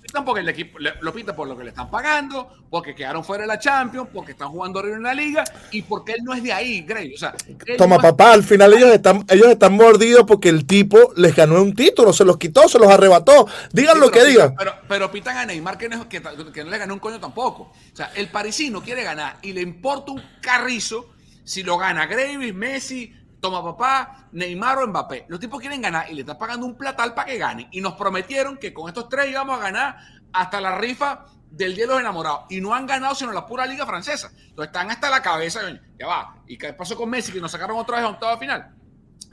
Speaker 1: pitan porque el equipo, lo pitan por lo que le están pagando, porque quedaron fuera de la Champions, porque están jugando arriba en la liga y porque él no es de ahí, Grey. O sea,
Speaker 2: Toma, papá, al final ellos están, ellos están mordidos porque el tipo les ganó un título, se los quitó, se los arrebató. Digan lo que digan.
Speaker 1: Pero, pero, pitan a Neymar que no, que, que no le ganó un coño tampoco. O sea, el parisino quiere ganar y le importa un carrizo si lo gana Gravis, Messi, toma papá, Neymar o Mbappé. Los tipos quieren ganar y le están pagando un platal para que ganen. Y nos prometieron que con estos tres íbamos a ganar hasta la rifa del Día de los Enamorados. Y no han ganado sino la pura liga francesa. Entonces están hasta la cabeza. Ya va. ¿Y qué pasó con Messi? Que nos sacaron otra vez a octava final.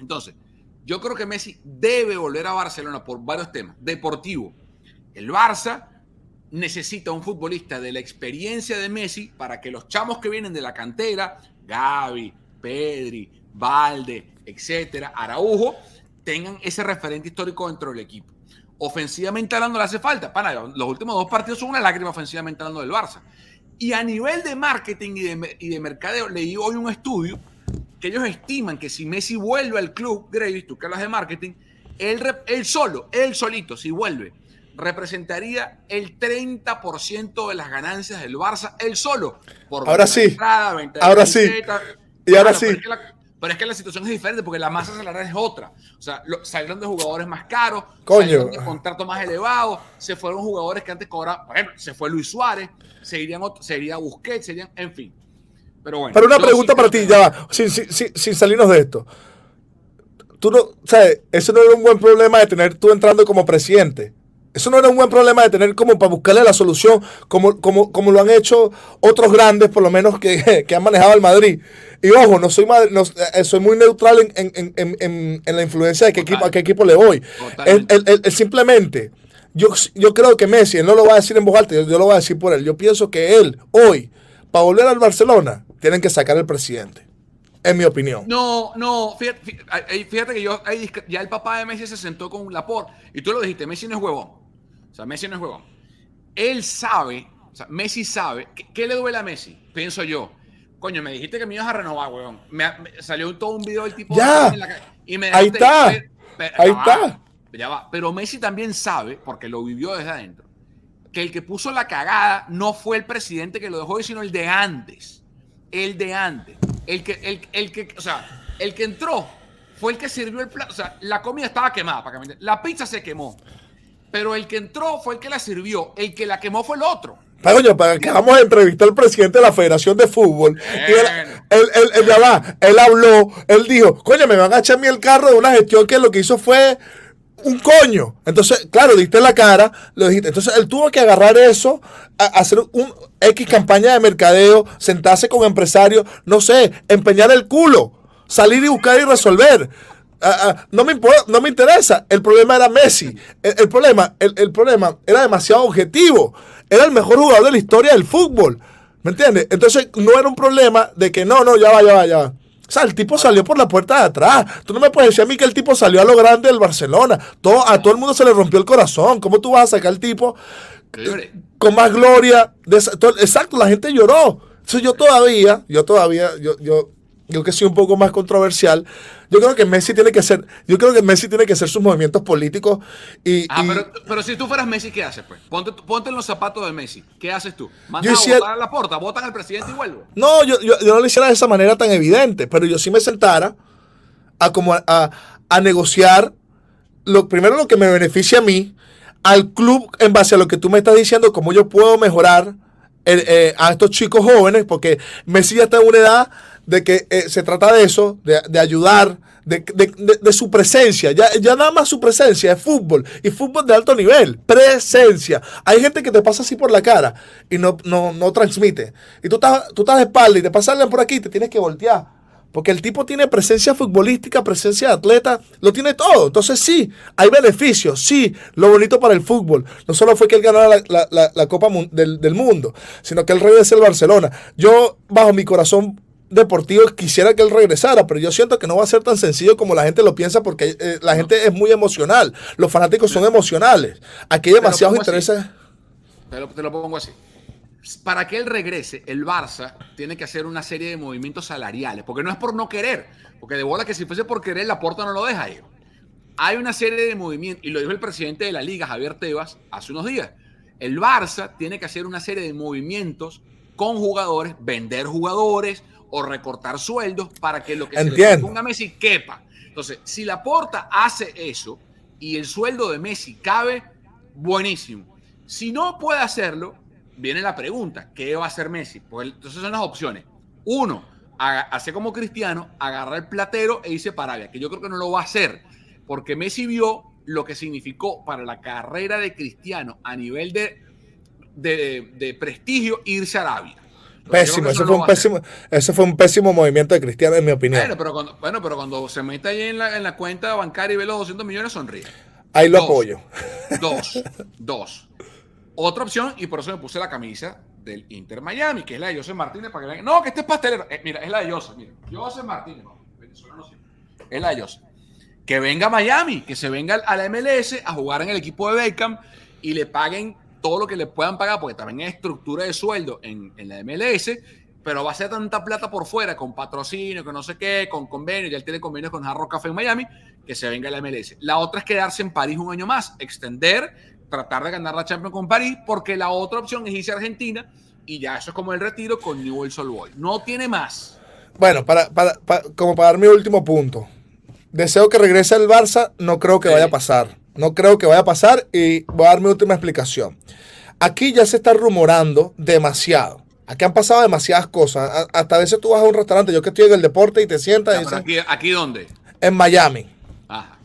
Speaker 1: Entonces, yo creo que Messi debe volver a Barcelona por varios temas. Deportivo. El Barça necesita un futbolista de la experiencia de Messi para que los chamos que vienen de la cantera, Gaby, Pedri, Valde, etcétera, Araujo, tengan ese referente histórico dentro del equipo. Ofensivamente hablando le hace falta. Para, los últimos dos partidos son una lágrima ofensivamente hablando del Barça. Y a nivel de marketing y de, mercadeo, leí hoy un estudio que ellos estiman que si Messi vuelve al club, Gravis, tú que hablas de marketing, él, él solo, él solito, si vuelve, representaría el 30% de las ganancias del Barça él solo.
Speaker 2: Por ahora sí. ahora sí. Y ahora sí.
Speaker 1: Pero es, que la, situación es diferente porque la masa salarial es otra. O sea, salieron de jugadores más caros,
Speaker 2: Coño.
Speaker 1: de contratos más elevados, se fueron jugadores que antes cobraban. Por ejemplo, se fue Luis Suárez, se irían, se iría Busquets, serían, en fin. Pero bueno.
Speaker 2: Pero una pregunta para ti, ya va, sin, sin, sin salirnos de esto tú no, ¿sabes? Eso no era un buen problema de tener tú entrando como presidente. Eso no era un buen problema de tener como para buscarle la solución, como, como, como lo han hecho otros grandes, por lo menos que, [laughs] han manejado el Madrid. Y ojo, no soy, no, eh, soy muy neutral en, la influencia de qué equipo, a qué equipo le voy. simplemente, yo, yo creo que Messi, él no lo va a decir en voz alta, yo, lo voy a decir por él. Yo pienso que él, hoy, para volver al Barcelona, tienen que sacar al presidente. En mi opinión.
Speaker 1: No, no, fíjate, que yo, ya el papá de Messi se sentó con Laporte y tú lo dijiste, Messi no es huevón. O sea, Messi no es huevón. Él sabe, o sea, Messi sabe, ¿qué, le duele a Messi? Pienso yo. coño, me dijiste que me ibas a renovar, weón. Me, salió todo un video del tipo.
Speaker 2: Ya. y me Ahí está. Ahí está.
Speaker 1: ya va. Pero Messi también sabe, porque lo vivió desde adentro, que el que puso la cagada no fue el presidente que lo dejó, sino el de antes. El de antes. El que, el, el que, o sea, el que entró fue el que sirvió el plato. O sea, la comida estaba quemada, para que La pizza se quemó. Pero el que entró fue el que la sirvió. El que la quemó fue el otro.
Speaker 2: Pero para que vamos a entrevistar al presidente de la Federación de Fútbol. Y él, él, ya va, él habló, él dijo, coño, me van a echar a mí el carro de una gestión que lo que hizo fue un coño. Entonces, claro, diste la cara, lo dijiste. Entonces, él tuvo que agarrar eso, hacer un X campaña de mercadeo, sentarse con empresarios, no sé, empeñar el culo, salir y buscar y resolver. Ah, ah, no, me no me interesa. El problema era Messi. El, problema, el, problema era demasiado objetivo. Era el mejor jugador de la historia del fútbol. ¿Me entiendes? Entonces no era un problema de que no, no, ya va, ya va, ya va. O sea, el tipo salió por la puerta de atrás. Tú no me puedes decir a mí que el tipo salió a lo grande del Barcelona. Todo, a todo el mundo se le rompió el corazón. ¿Cómo tú vas a sacar al tipo con más gloria? exacto, la gente lloró. Entonces yo todavía, yo todavía, yo, yo, yo que soy un poco más controversial, yo creo que Messi tiene que hacer, yo creo que Messi tiene que hacer sus movimientos políticos y.
Speaker 1: Ah, Pero, si tú fueras Messi, ¿qué haces, pues? Ponte, ponte en los zapatos de Messi. ¿Qué haces tú? ¿Mandas a votar a la puerta? ¿Votan al presidente y vuelvo?
Speaker 2: No, yo, yo, no lo hiciera de esa manera tan evidente, pero yo sí me sentara a como a, a negociar lo primero lo que me beneficia a mí, al club en base a lo que tú me estás diciendo, cómo yo puedo mejorar eh, a estos chicos jóvenes, porque Messi ya está en una edad de que eh, se trata de eso, de, ayudar, de, su presencia. Ya, ya nada más su presencia es fútbol y fútbol de alto nivel. Presencia. Hay gente que te pasa así por la cara y no, no, no transmite. Y tú estás, tú estás de espalda y te pasa alguien por aquí y te tienes que voltear. Porque el tipo tiene presencia futbolística, presencia de atleta, lo tiene todo. Entonces sí, hay beneficios, sí, lo bonito para el fútbol. No solo fue que él ganara la, Copa del, del, Mundo, sino que él regrese al Barcelona. Yo, bajo mi corazón deportivo quisiera que él regresara, pero yo siento que no va a ser tan sencillo como la gente lo piensa porque eh, la gente es muy emocional. Los fanáticos son emocionales. Aquí hay demasiados intereses.
Speaker 1: Pero te lo pongo así. Para que él regrese, el Barça tiene que hacer una serie de movimientos salariales, porque no es por no querer, porque de bola que si fuese por querer, la puerta no lo deja ir. Hay una serie de movimientos, y lo dijo el presidente de la liga, Javier Tebas, hace unos días. El Barça tiene que hacer una serie de movimientos con jugadores, vender jugadores, o recortar sueldos para que lo que se le ponga a Messi quepa. Entonces, si la porta hace eso y el sueldo de Messi cabe, buenísimo. Si no puede hacerlo, viene la pregunta, ¿qué va a hacer Messi? Pues entonces son las opciones. Uno, hace como Cristiano, agarra el platero e irse para Arabia, que yo creo que no lo va a hacer, porque Messi vio lo que significó para la carrera de Cristiano a nivel de, de, de prestigio irse a Arabia.
Speaker 2: Pésimo, ese fue, un pésimo, ese fue un pésimo movimiento de Cristiano, en mi opinión.
Speaker 1: Bueno, pero cuando, bueno, pero cuando se mete ahí en la, en la cuenta bancaria y ve los 200 millones, sonríe.
Speaker 2: Ahí lo apoyo.
Speaker 1: Dos, [laughs] dos. Otra opción, y por eso me puse la camisa del Inter Miami, que es la de José Martínez, para que. No, que este es pastelero. Eh, mira, es la de José, mira. José Martínez, no, venezolano siempre. Es la de José. Que venga a Miami, que se venga a la MLS a jugar en el equipo de Beckham y le paguen todo lo que le puedan pagar, porque también hay estructura de sueldo en, la MLS, pero va a ser tanta plata por fuera, con patrocinio, con no sé qué, con convenio, ya él tiene convenios con Hard Café en Miami, que se venga a la MLS. La otra es quedarse en París un año más, extender, tratar de ganar la Champions con París, porque la otra opción es irse a Argentina y ya eso es como el retiro con Newell's Old Boys. No tiene más.
Speaker 2: Bueno, para, como para dar mi último punto. Deseo que regrese al Barça, no creo que vaya a pasar. No creo que vaya a pasar y voy a dar mi última explicación. Aquí ya se está rumorando demasiado. Aquí han pasado demasiadas cosas. Hasta a veces tú vas a un restaurante, yo que estoy en el deporte y te sientas.
Speaker 1: y aquí, ¿Aquí dónde?
Speaker 2: En Miami. Ajá.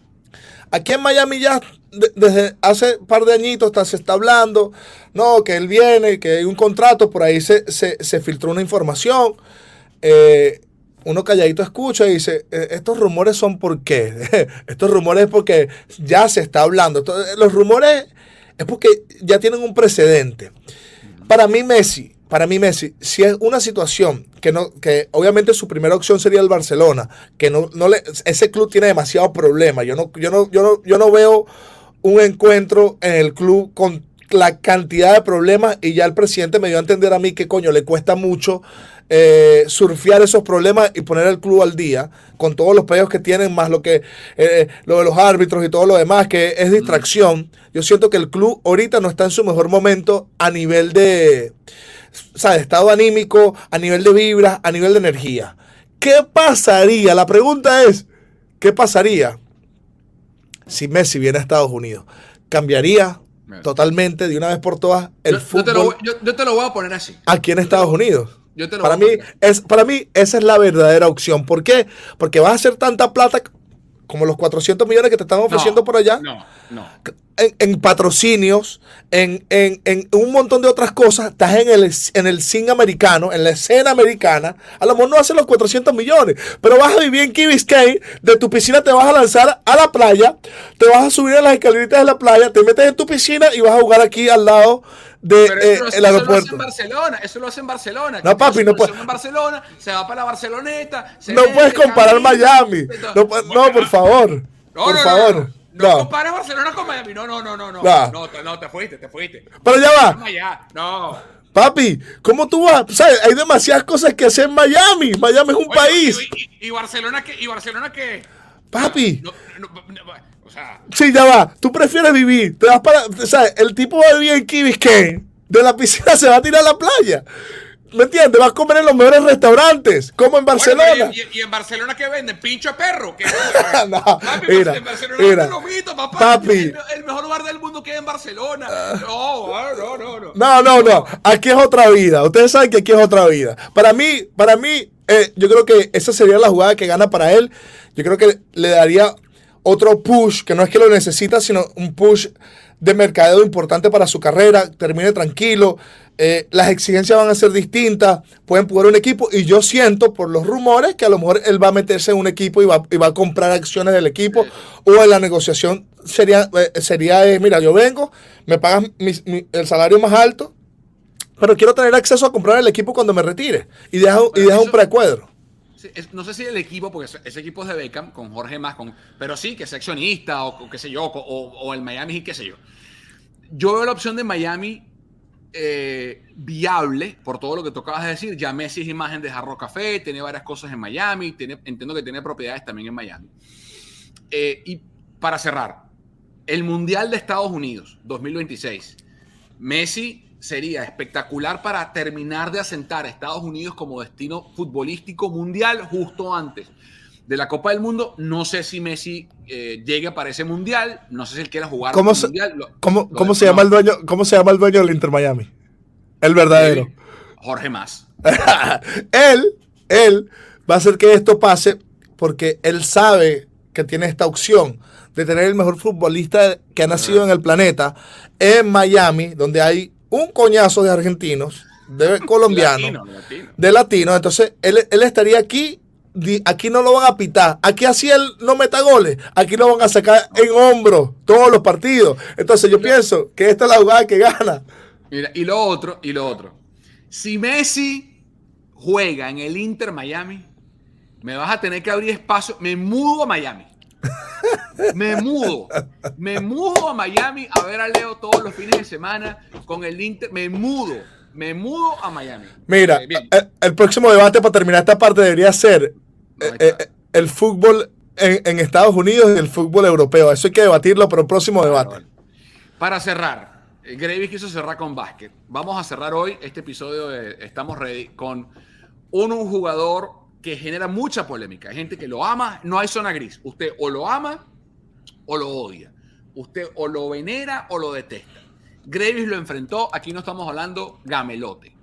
Speaker 2: Aquí en Miami ya desde hace un par de añitos se está hablando, no, que él viene, que hay un contrato, por ahí se, se, filtró una información. Eh, uno calladito escucha y dice, e, estos rumores son por qué. [laughs] estos rumores es porque ya se está hablando. los rumores es porque ya tienen un precedente. Para mí Messi, para mí Messi, si es una situación que no, que obviamente su primera opción sería el Barcelona, que no, no le, ese club tiene demasiado problema. Yo no, yo no, yo no, yo no veo un encuentro en el club con la cantidad de problemas y ya el presidente me dio a entender a mí que coño le cuesta mucho eh, surfear esos problemas y poner el club al día con todos los pedidos que tienen, más lo que eh, lo de los árbitros y todo lo demás, que es distracción. Yo siento que el club ahorita no está en su mejor momento a nivel de, ¿sabes? estado anímico, a nivel de vibras, a nivel de energía. ¿Qué pasaría? La pregunta es, ¿qué pasaría si Messi viene a Estados Unidos? ¿Cambiaría totalmente de una vez por todas el fútbol?
Speaker 1: yo te lo voy a poner así.
Speaker 2: Aquí en Estados Unidos para, mí, es, para mí, esa es la verdadera opción. ¿Por qué? Porque vas a hacer tanta plata como los 400 millones que te están ofreciendo por allá.
Speaker 1: No, no.
Speaker 2: En, patrocinios, en, un montón de otras cosas. Estás en el, en el cine americano, en la escena americana. A lo mejor no hacen los 400 millones, pero vas a vivir en Key Biscayne. De tu piscina te vas a lanzar a la playa, te vas a subir a las escaleritas de la playa, te metes en tu piscina y vas a jugar aquí al lado de eh, el aeropuerto. Eso
Speaker 1: lo hace en Barcelona, eso lo hace en Barcelona.
Speaker 2: No, papi, no puedes.
Speaker 1: En Barcelona, se va para la Barceloneta.
Speaker 2: no puedes comparar Miami. No, por favor. por favor.
Speaker 1: No, compares Barcelona con Miami. No, no, no, no. No, no, no te fuiste, te fuiste.
Speaker 2: Pero ya va.
Speaker 1: No.
Speaker 2: Papi, ¿cómo tú vas? ¿Sabes? Hay demasiadas cosas que hacer en Miami. Miami es un país.
Speaker 1: Y, Barcelona qué? ¿Y Barcelona qué?
Speaker 2: Papi. Sí, ya va. Tú prefieres vivir. Te vas para. ¿Sabes? El tipo va a vivir en Key Biscayne. De la piscina se va a tirar a la playa. ¿Me entiendes? Vas a comer en los mejores restaurantes, como en Barcelona.
Speaker 1: y, en Barcelona qué venden? Pincho perro. [laughs]
Speaker 2: no, papi, mira, en Barcelona mira,
Speaker 1: papá. Papi. El, mejor lugar del mundo queda en Barcelona. No, no, no, no.
Speaker 2: No, no, no. Aquí es otra vida. Ustedes saben que aquí es otra vida. Para mí, para mí, eh, yo creo que esa sería la jugada que gana para él. Yo creo que le daría otro push, que no es que lo necesita, sino un push de mercadeo importante para su carrera, termine tranquilo, eh, las exigencias van a ser distintas, pueden jugar un equipo y yo siento por los rumores que a lo mejor él va a meterse en un equipo y va, y va a comprar acciones del equipo o en la negociación sería, eh, sería eh, mira, yo vengo, me pagas el salario más alto, pero quiero tener acceso a comprar el equipo cuando me retire y deja, y deja un precuadro
Speaker 1: no sé si el equipo, porque ese, equipo es de Beckham, con Jorge más, con, pero sí, que es accionista o, qué sé yo, o, el Miami, qué sé yo. Yo veo la opción de Miami eh, viable por todo lo que tocabas de decir. Ya Messi es imagen de Jarro Café, tiene varias cosas en Miami, tiene, entiendo que tiene propiedades también en Miami. Eh, y para cerrar, el Mundial de Estados Unidos 2026. Messi sería espectacular para terminar de asentar a Estados Unidos como destino futbolístico mundial justo antes de la Copa del Mundo. No sé si Messi eh, llegue para ese mundial, no sé si él quiera jugar
Speaker 2: ¿Cómo se, mundial. ¿cómo, se llama el dueño, ¿Cómo se llama el dueño del Inter Miami? El verdadero.
Speaker 1: Jorge Más. [laughs]
Speaker 2: él, él va a hacer que esto pase porque él sabe que tiene esta opción de tener el mejor futbolista que ha nacido en el planeta en Miami, donde hay un coñazo de argentinos, de [laughs] colombianos, de latinos. Entonces, él, estaría aquí aquí no lo van a pitar. Aquí así él no meta goles. Aquí lo van a sacar en hombros todos los partidos. Entonces yo pienso que esta es la jugada que gana.
Speaker 1: Mira, y lo otro, y lo otro. Si Messi juega en el Inter Miami, me vas a tener que abrir espacio. Me mudo a Miami. [laughs] Me mudo. Me mudo a Miami a ver a Leo todos los fines de semana con el Inter. Me mudo. Me mudo a Miami.
Speaker 2: Mira, eh, el, próximo debate para terminar esta parte debería ser eh, eh, el fútbol en, Estados Unidos y el fútbol europeo. Eso hay que debatirlo, pero el próximo debate.
Speaker 1: Para cerrar, Gravis quiso cerrar con básquet. Vamos a cerrar hoy este episodio de Estamos Ready con un jugador que genera mucha polémica. Hay gente que lo ama, no hay zona gris. Usted o lo ama o lo odia. Usted o lo venera o lo detesta. Gravis lo enfrentó, aquí no estamos hablando gamelote.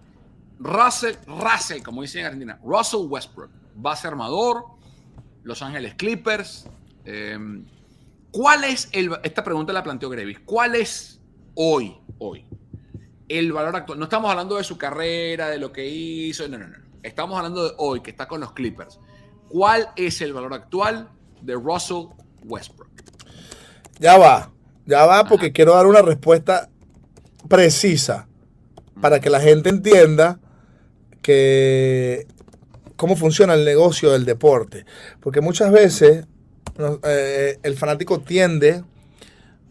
Speaker 1: Russell, Russell, como dicen en Argentina, Russell Westbrook, base armador, Los Ángeles Clippers. Em, ¿Cuál es el, esta pregunta la planteó Gravis, ¿cuál es hoy, hoy, el valor actual? No estamos hablando de su carrera, de lo que hizo, no, no, no estamos hablando de hoy, que está con los Clippers. ¿Cuál es el valor actual de Russell Westbrook?
Speaker 2: Ya va, ya va, porque quiero dar una respuesta precisa para que la gente entienda que cómo funciona el negocio del deporte. Porque muchas veces eh, el fanático tiende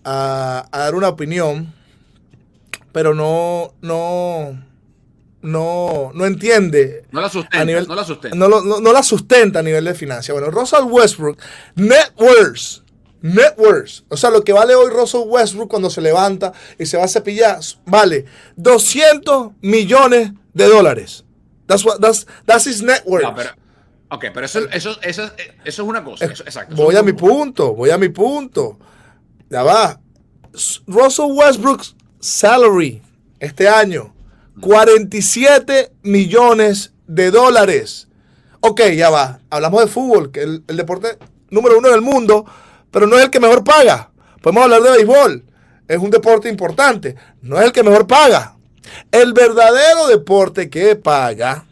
Speaker 2: a, a, dar una opinión pero no, no, no, no entiende.
Speaker 1: No la sustenta.
Speaker 2: nivel,
Speaker 1: no la sustenta.
Speaker 2: No, no, la sustenta a nivel de financia. Bueno, Russell Westbrook, net worth, net worth. O sea, lo que vale hoy Russell Westbrook cuando se levanta y se va a cepillar, vale 200 millones de dólares. That's, what, that's, that's his net worth.
Speaker 1: ok, pero eso, eso, eso, eso es una cosa. exacto.
Speaker 2: Voy a mi punto, voy a mi punto. Ya va. Russell Westbrook's salary este año 47 millones de dólares. Ok, ya va. Hablamos de fútbol, que es el, deporte número uno del mundo, pero no es el que mejor paga. Podemos hablar de béisbol. Es un deporte importante. No es el que mejor paga. El verdadero deporte que paga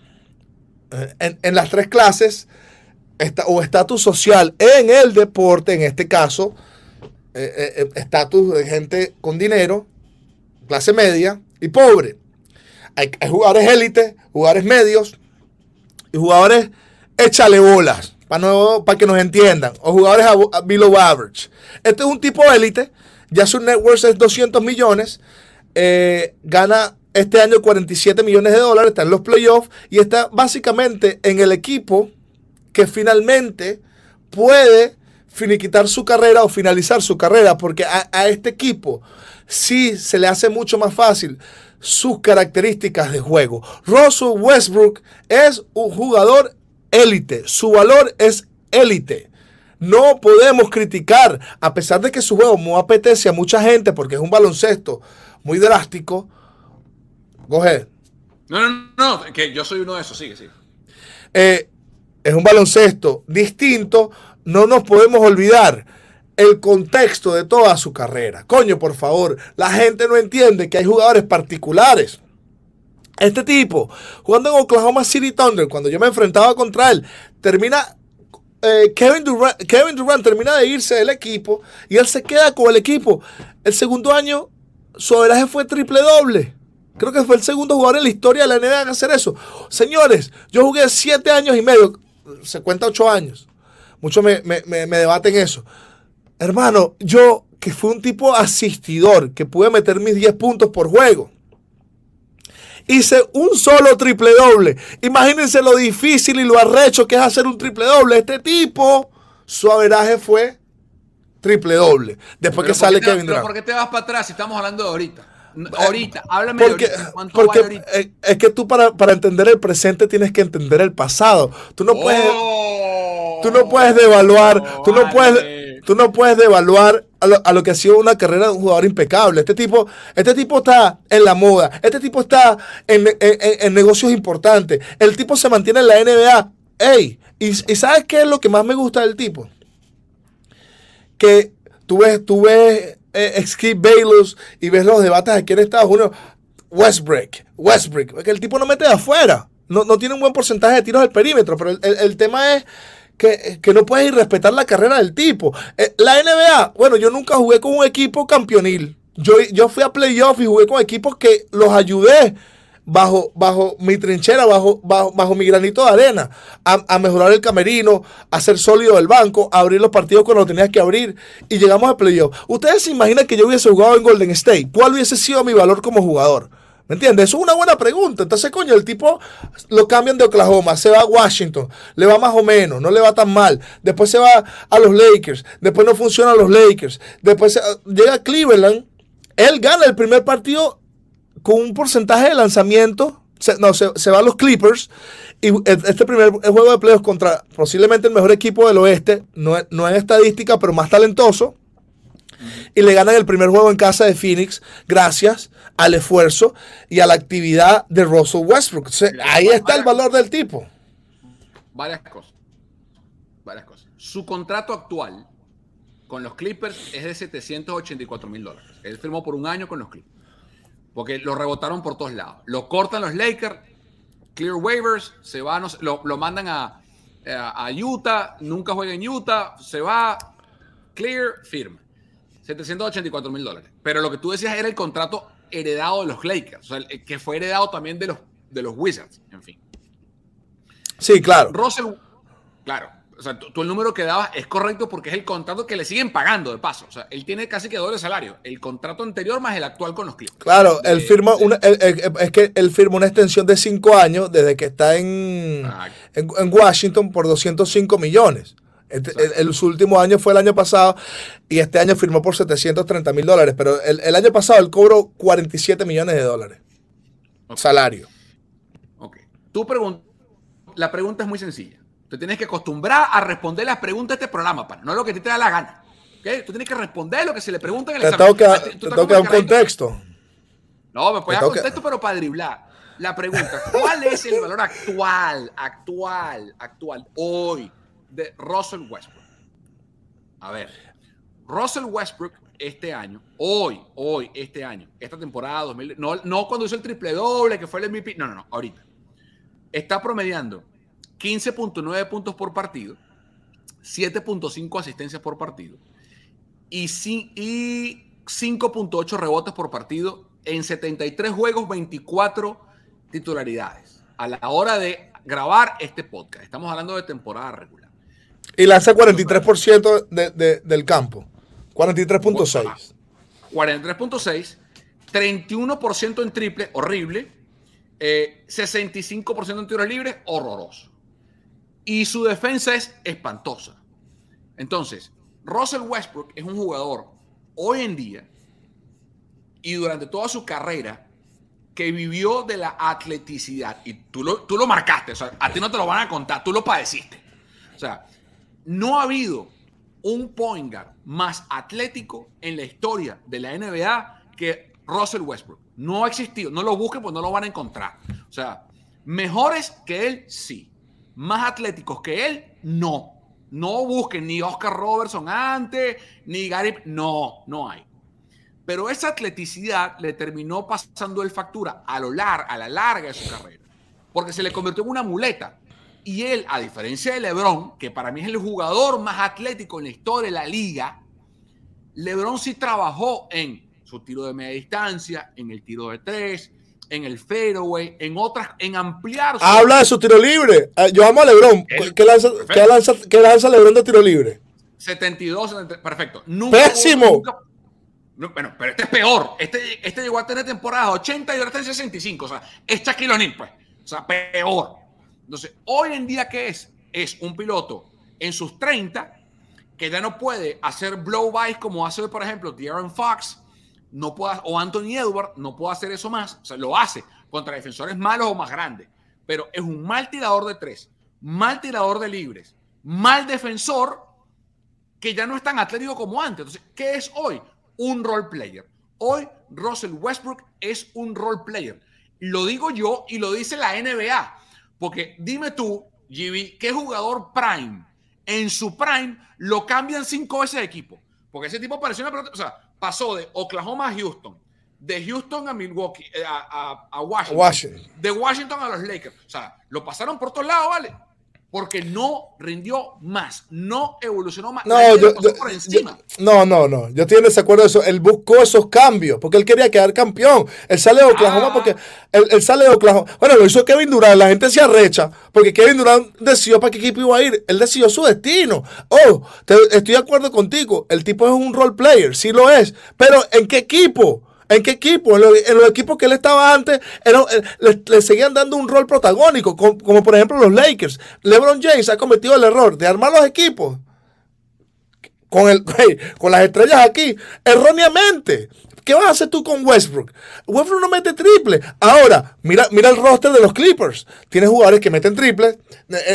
Speaker 2: eh, en, las tres clases o estatus social en el deporte, en este caso, eh, eh, estatus de gente con dinero, clase media y pobre hay, jugadores élite, jugadores medios y jugadores échale bolas, para, para que nos entiendan, o jugadores below average. Este es un tipo élite, ya su net worth es 200 millones, gana este año 47 millones de dólares, está en los playoffs y está básicamente en el equipo que finalmente puede finiquitar su carrera o finalizar su carrera, porque a, este equipo sí se le hace mucho más fácil sus características de juego. Russell Westbrook es un jugador élite, su valor es élite. No podemos criticar, a pesar de que su juego no apetece a mucha gente porque es un baloncesto muy drástico. Coge.
Speaker 1: No, no, no, que yo soy uno de esos, sigue, sigue.
Speaker 2: Eh, es un baloncesto distinto, no nos podemos olvidar el contexto de toda su carrera. Coño, por favor, la gente no entiende que hay jugadores particulares. Este tipo, jugando en Oklahoma City Thunder, cuando yo me enfrentaba contra él, termina eh, Kevin, Durant, Kevin, Durant, termina de irse del equipo y él se queda con el equipo. El segundo año, su averaje fue triple doble. Creo que fue el segundo jugador en la historia de la NBA en hacer eso. Señores, yo jugué siete años y medio, se cuenta ocho años. Muchos me, me, me debaten eso. Hermano, yo que fui un tipo asistidor, que pude meter mis 10 puntos por juego. Hice un solo triple doble. Imagínense lo difícil y lo arrecho que es hacer un triple doble. Este tipo, su averaje fue triple doble. Después que sale Kevin Durant.
Speaker 1: ¿Por qué te vas para atrás si estamos hablando de ahorita? Ahorita, háblame
Speaker 2: porque, porque Es que tú para, entender el presente tienes que entender el pasado. Tú no puedes, tú no puedes devaluar, tú no puedes Tú no puedes devaluar a lo, que ha sido una carrera de un jugador impecable. Este tipo, este tipo está en la moda. Este tipo está en, negocios importantes. El tipo se mantiene en la NBA. Ey, y, ¿sabes qué es lo que más me gusta del tipo? Que tú ves, tú ves eh, Skip Bayless y ves los debates aquí en Estados Unidos. Westbrook, Westbrook. Que el tipo no mete de afuera. No, no tiene un buen porcentaje de tiros al perímetro. Pero el tema es que, no puedes irrespetar la carrera del tipo. Eh, la NBA, bueno, yo nunca jugué con un equipo campeonil. Yo, yo fui a playoff y jugué con equipos que los ayudé bajo, bajo mi trinchera, bajo, bajo, mi granito de arena, a, mejorar el camerino, a ser sólido el banco, a abrir los partidos cuando tenías que abrir y llegamos a playoff. Ustedes se imaginan que yo hubiese jugado en Golden State. ¿Cuál hubiese sido mi valor como jugador? ¿Me entiendes? Eso es una buena pregunta. Entonces, coño, el tipo lo cambian de Oklahoma, se va a Washington, le va más o menos, no le va tan mal. Después se va a los Lakers, después no funcionan los Lakers, después llega a Cleveland, él gana el primer partido con un porcentaje de lanzamiento. no, se, va a los Clippers y este primer juego de playoffs contra posiblemente el mejor equipo del oeste, no, no en estadística, pero más talentoso y le ganan el primer juego en casa de Phoenix gracias al esfuerzo y a la actividad de Russell Westbrook. ahí está el valor del tipo.
Speaker 1: Varias cosas. Varias cosas. Su contrato actual con los Clippers es de 784 mil dólares. Él firmó por un año con los Clippers. Porque lo rebotaron por todos lados. Lo cortan los Lakers, clear waivers, se va, lo, lo, mandan a, a Utah, nunca juega en Utah, se va, clear, firma. 784 mil dólares. Pero lo que tú decías era el contrato heredado de los Lakers, o sea, que fue heredado también de los, de los Wizards, en fin.
Speaker 2: Sí, claro.
Speaker 1: Russell, claro, o sea, tú, el número que dabas es correcto porque es el contrato que le siguen pagando de paso. O sea, él tiene casi que doble salario. El contrato anterior más el actual con los Clippers.
Speaker 2: Claro, él firma una, es que él firma una extensión de cinco años desde que está en, en, Washington por 205 millones. Este, el, su último año fue el año pasado y este año firmó por 730 mil dólares. Pero el, año pasado él cobró 47 millones de dólares. Salario.
Speaker 1: Ok. Tu pregunta, la pregunta es muy sencilla. Tú tienes que acostumbrar a responder las preguntas de este programa, no lo que te da la gana. ¿Okay? Tú tienes que responder lo que se le pregunta en el
Speaker 2: examen. Te tengo que dar un contexto.
Speaker 1: No, me puedes dar contexto, pero para driblar. La pregunta, ¿cuál es el valor actual, actual, actual, hoy de Russell Westbrook? A ver, Russell Westbrook este año, hoy, hoy, este año, esta temporada 2000, no, no cuando hizo el triple doble, que fue el MVP, no, no, no, ahorita. Está promediando 15.9 puntos por partido, 7.5 asistencias por partido y, 5.8 rebotes por partido en 73 juegos, 24 titularidades. A la hora de grabar este podcast, estamos hablando de temporada regular.
Speaker 2: Y lanza 43% del campo, 43.6.
Speaker 1: 43.6, 31% en triple, horrible, 65% eh, en tiros libres, horroroso y su defensa es espantosa. Entonces, Russell Westbrook es un jugador hoy en día y durante toda su carrera que vivió de la atleticidad. Y tú lo, tú lo marcaste, o sea, a ti no te lo van a contar, tú lo padeciste. O sea, no ha habido un point guard más atlético en la historia de la NBA que Russell Westbrook. No ha existido, no lo busquen pues no lo van a encontrar. O sea, mejores que él, sí más atléticos que él, no. No busquen ni Oscar Robertson antes, ni Gary. No, no hay. Pero esa atleticidad le terminó pasando el factura a, lo lar a la larga de su carrera. Porque se le convirtió en una muleta. Y él, a diferencia de LeBron, que para mí es el jugador más atlético en la historia de la liga, LeBron sí trabajó en su tiro de media distancia, en el tiro de tres, en el fairway, en otras, en ampliar.
Speaker 2: Habla de su tiro libre. Eh, yo amo a Lebron. ¿Qué lanza, ¿qué, lanza, Lebron de tiro libre?
Speaker 1: 72, perfecto.
Speaker 2: Pésimo.
Speaker 1: bueno, pero este es peor. Este, este llegó a tener temporadas 80 y ahora está en 65. O sea, es Shaquille O'Neal, pues. O sea, peor. Entonces, hoy en día, ¿qué es? Es un piloto en sus 30 que ya no puede hacer blow-bys como hace, por ejemplo, De'Aaron Fox, no pueda, o Anthony Edward no puede hacer eso más, o sea, lo hace contra defensores malos o más grandes, pero es un mal tirador de tres, mal tirador de libres, mal defensor que ya no es tan atlético como antes. Entonces, ¿qué es hoy? Un role player. Hoy Russell Westbrook es un role player. Lo digo yo y lo dice la NBA, porque dime tú, GB, ¿qué jugador prime en su prime lo cambian cinco veces de equipo? Porque ese tipo pareció una pelota, o sea, pasó de Oklahoma a Houston, de Houston a Milwaukee, eh, a, Washington, de Washington a los Lakers. O sea, lo pasaron por todos lados, ¿vale? Porque no rindió más, no evolucionó más.
Speaker 2: No, por encima. no, no, no. Yo estoy en desacuerdo de eso. Él buscó esos cambios porque él quería quedar campeón. Él sale de Oklahoma ah. porque él, sale de Oklahoma. Bueno, lo hizo Kevin Durant. La gente se arrecha porque Kevin Durant decidió para qué equipo iba a ir. Él decidió su destino. Oh, estoy de acuerdo contigo. El tipo es un role player, sí lo es. Pero ¿en qué equipo? ¿En qué equipo? En, los equipos que él estaba antes, eh, le, seguían dando un rol protagónico, como, por ejemplo los Lakers. LeBron James ha cometido el error de armar los equipos con, el, [laughs] con las estrellas aquí, erróneamente. ¿Qué vas a hacer tú con Westbrook? Westbrook no mete triple. Ahora, mira, mira el roster de los Clippers. Tiene jugadores que meten triple.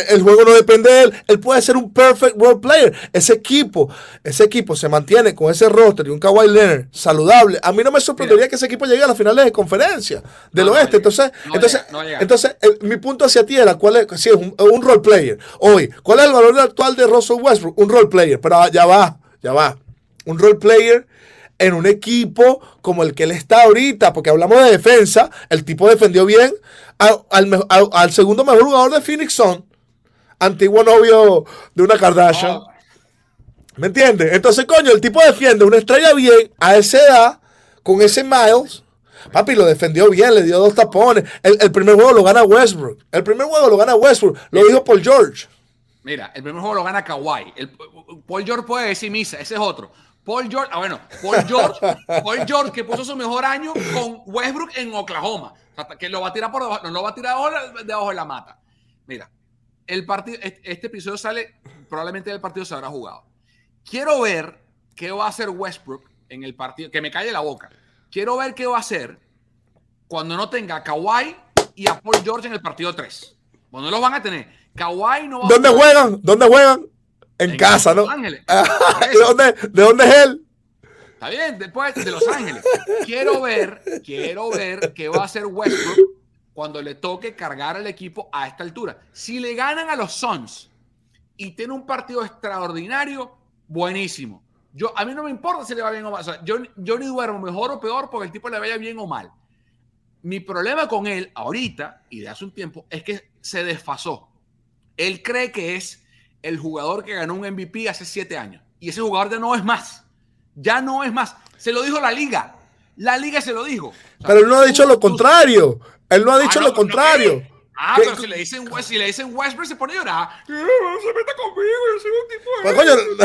Speaker 2: El, juego no depende de él. Él puede ser un perfect role player. Ese equipo, ese equipo se mantiene con ese roster y un Kawhi Leonard saludable. A mí no me sorprendería que ese equipo llegue a las finales de conferencia del oeste. entonces, entonces, entonces mi punto hacia ti era cuál es, si es un, un role player. Hoy, ¿cuál es el valor actual de Russell Westbrook? Un role player. Pero ya va, ya va. Un role player en un equipo como el que él está ahorita, porque hablamos de defensa, el tipo defendió bien al, segundo mejor jugador de Phoenix Sun, antiguo novio de una Kardashian. Ah. ¿Me entiendes? Entonces, coño, el tipo defiende una estrella bien a esa edad, con ese Miles. Papi lo defendió bien, le dio dos tapones. El, el primer juego lo gana Westbrook. El primer juego lo gana Westbrook. Lo dijo Paul George.
Speaker 1: Mira, el primer juego lo gana Kawhi. El, Paul George puede decir misa, ese es otro. Paul George, ah, bueno, Paul George, Paul George que puso su mejor año con Westbrook en Oklahoma. O sea, que lo va a tirar por debajo, no lo va a tirar debajo, de la mata. Mira, el partido, este episodio sale, probablemente el partido se habrá jugado. Quiero ver qué va a hacer Westbrook en el partido, que me calle la boca. Quiero ver qué va a hacer cuando no tenga a Kawhi y a Paul George en el partido 3. Cuando no los van a tener. Kawhi no va
Speaker 2: ¿Dónde juegan? ¿Dónde juegan? En, casa, ¿no? Ángeles. [laughs] ¿De, dónde, ¿De dónde es él?
Speaker 1: Está bien, después de Los Ángeles. Quiero ver, quiero ver qué va a hacer Westbrook cuando le toque cargar al equipo a esta altura. Si le ganan a los Suns y tiene un partido extraordinario, buenísimo. Yo, a mí no me importa si le va bien o mal. yo, yo ni duermo mejor o peor porque el tipo le vaya bien o mal. Mi problema con él ahorita y de hace un tiempo es que se desfasó. Él cree que es el jugador que ganó un MVP hace siete años. Y ese jugador ya no es más. Ya no es más. Se lo dijo la liga. La liga se lo dijo.
Speaker 2: Pero él no ha dicho lo contrario. Él no ha dicho ah, lo contrario.
Speaker 1: Ah, pero si le dicen, si le dicen Westbrook se pone a llorar. No se meta conmigo, yo soy un tipo de...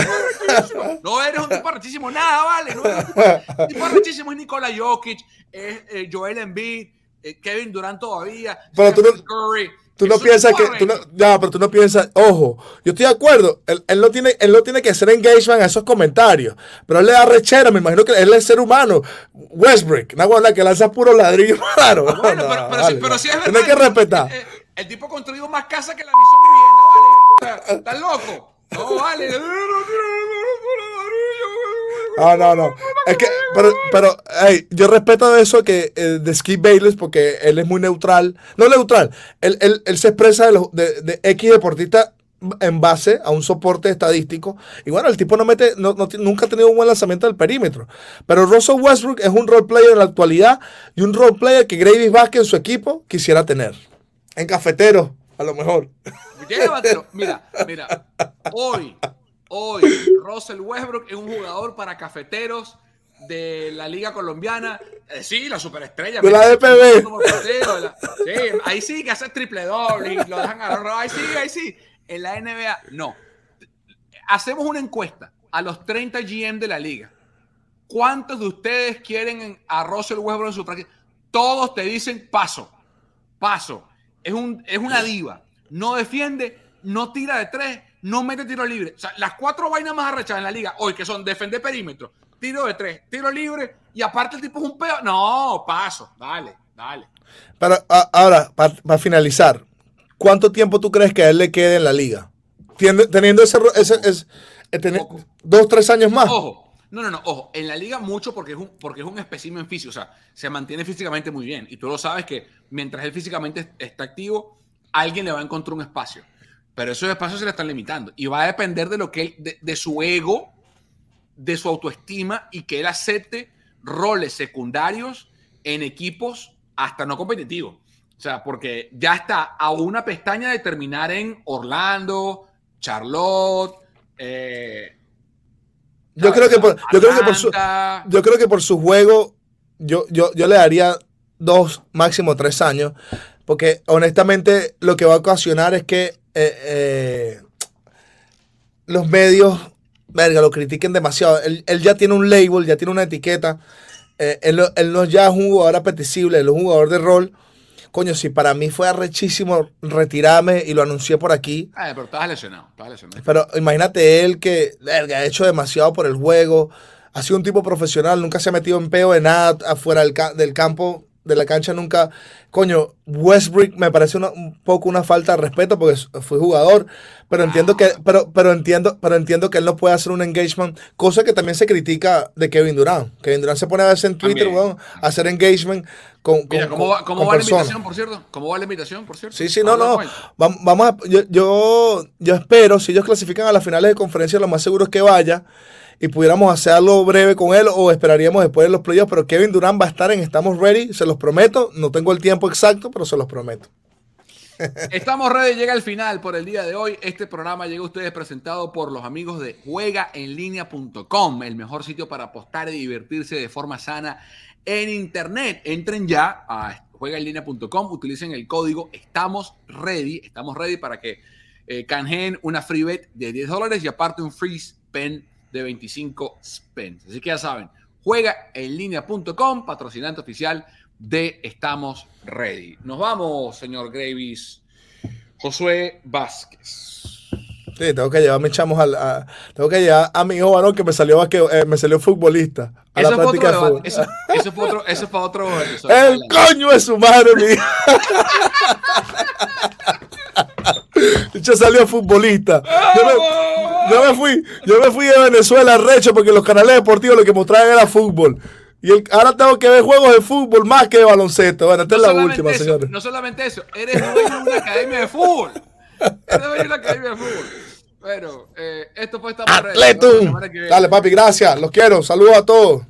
Speaker 1: Pues, [laughs] no eres un tipo rechísimo, nada, vale. No eres un tipo, rechísimo es Nikola Jokic, es eh, Joel Embiid, eh, Kevin Durant todavía.
Speaker 2: Pero tú no, Curry. Tú no piensas que, tú no, ya, pero tú no piensas, ojo, yo estoy de acuerdo, él, él, no tiene, él no tiene que hacer engagement a esos comentarios, pero él le da rechera, me imagino que él es ser humano. Westbrook, una buena que lanza puro ladrillo, [laughs] claro. Bueno,
Speaker 1: pero, pero, si, pero, si, es verdad.
Speaker 2: Tienes que respetar.
Speaker 1: El, el, tipo ha construido más casas que la misión vivienda, vale. ¿Estás loco? No, vale.
Speaker 2: Ah, no, no. Es que, pero, pero hey, yo respeto eso que eh, de Skip Bayless porque él es muy neutral. No neutral, él, él, él se expresa de, de, de, X deportista en base a un soporte estadístico. Y bueno, el tipo no mete, no, no, nunca ha tenido un buen lanzamiento del perímetro. Pero Russell Westbrook es un role player en la actualidad y un role player que Gravy Vázquez en su equipo quisiera tener. En cafetero, a lo mejor.
Speaker 1: Mira, mira. Hoy Hoy, Russell Westbrook es un jugador para cafeteros de la Liga Colombiana. Eh, sí, la superestrella.
Speaker 2: De la DPB.
Speaker 1: sí, ahí sí que hace triple doble y lo dejan a Ahí sí, ahí sí. En la NBA, no. Hacemos una encuesta a los 30 GM de la liga. ¿Cuántos de ustedes quieren a Russell Westbrook en su práctica? Todos te dicen paso, paso. Es, un, es una diva. No defiende, no tira de tres, no mete tiro libre. O sea, las cuatro vainas más arrechadas en la liga hoy, que son defender perímetro, tiro de tres, tiro libre, y aparte el tipo es un peo. No, paso, dale, dale.
Speaker 2: Pero ahora, para finalizar, ¿cuánto tiempo tú crees que a él le quede en la liga? Teniendo ese, ese, eh, dos, tres años más.
Speaker 1: Ojo. No, no, no, ojo, en la liga mucho porque es un, porque es un espécimen físico, o sea, se mantiene físicamente muy bien. Y tú lo sabes que mientras él físicamente está activo, alguien le va a encontrar un espacio. Pero esos espacios se le están limitando. Y va a depender de lo que él, de, su ego, de su autoestima y que él acepte roles secundarios en equipos hasta no competitivos. O sea, porque ya está a una pestaña de terminar en Orlando, Charlotte. Eh,
Speaker 2: yo, creo que por, yo, creo que por su, yo creo que por su juego, yo, yo, yo le daría dos, máximo tres años. Porque honestamente lo que va a ocasionar es que eh, eh, los medios, verga, lo critiquen demasiado. Él, ya tiene un label, ya tiene una etiqueta. Eh, él, no es ya un jugador apetecible, él es un jugador de rol. Coño, si para mí fue arrechísimo retirarme y lo anuncié por aquí.
Speaker 1: Ah, pero estás lesionado, lesionado.
Speaker 2: Pero imagínate él que verga, ha hecho demasiado por el juego. Ha sido un tipo profesional, nunca se ha metido en peo de nada afuera del, del campo de la cancha nunca. Coño, Westbrook me parece un poco una falta de respeto porque fue jugador, pero entiendo que, pero, pero entiendo, pero entiendo que él no puede hacer un engagement, cosa que también se critica de Kevin Durant. Kevin Durant se pone a veces en Twitter, a hacer engagement con,
Speaker 1: Mira, ¿cómo, va, cómo va la invitación, por cierto? ¿Cómo va la invitación, por cierto?
Speaker 2: Sí, sí, no, no. Vamos a, yo, yo, yo espero, si ellos clasifican a las finales de conferencia, lo más seguro es que vaya y pudiéramos hacerlo breve con él o esperaríamos después de los playoffs, pero Kevin Durant va a estar en Estamos Ready, se los prometo, no tengo el tiempo exacto, pero se los prometo. [laughs]
Speaker 1: Estamos ready, llega el final por el día de hoy. Este programa llega a ustedes presentado por los amigos de juegaenlinea.com, el mejor sitio para apostar y divertirse de forma sana en internet. Entren ya a juegaenlinea.com, utilicen el código Estamos Ready, estamos ready para que eh, canjeen una free bet de 10 dólares y aparte un free spend de 25 spends. Así que ya saben, juega en línea.com, patrocinante oficial de Estamos Ready. Nos vamos, señor Gravis. Josué Vázquez.
Speaker 2: Sí, tengo que llevar, al, a, tengo que llevar a mi hijo varón que me salió eh, me salió futbolista. A
Speaker 1: eso, la práctica de fútbol. Eso, eso, fue otro, eso fue otro. [laughs]
Speaker 2: El coño es su madre, mi [laughs] [laughs] Yo salió futbolista. Yo me, yo me, fui, yo me fui de Venezuela recho porque los canales deportivos lo que mostraban era fútbol. Y ahora tengo que ver juegos de fútbol más que de baloncesto. Bueno, esta es la última, señores.
Speaker 1: No solamente eso, eres dueño de una academia de fútbol. Eres dueño de una academia de fútbol. Bueno, eh, esto fue esta
Speaker 2: Atletum. Dale, papi, gracias. Los quiero. Saludos a todos.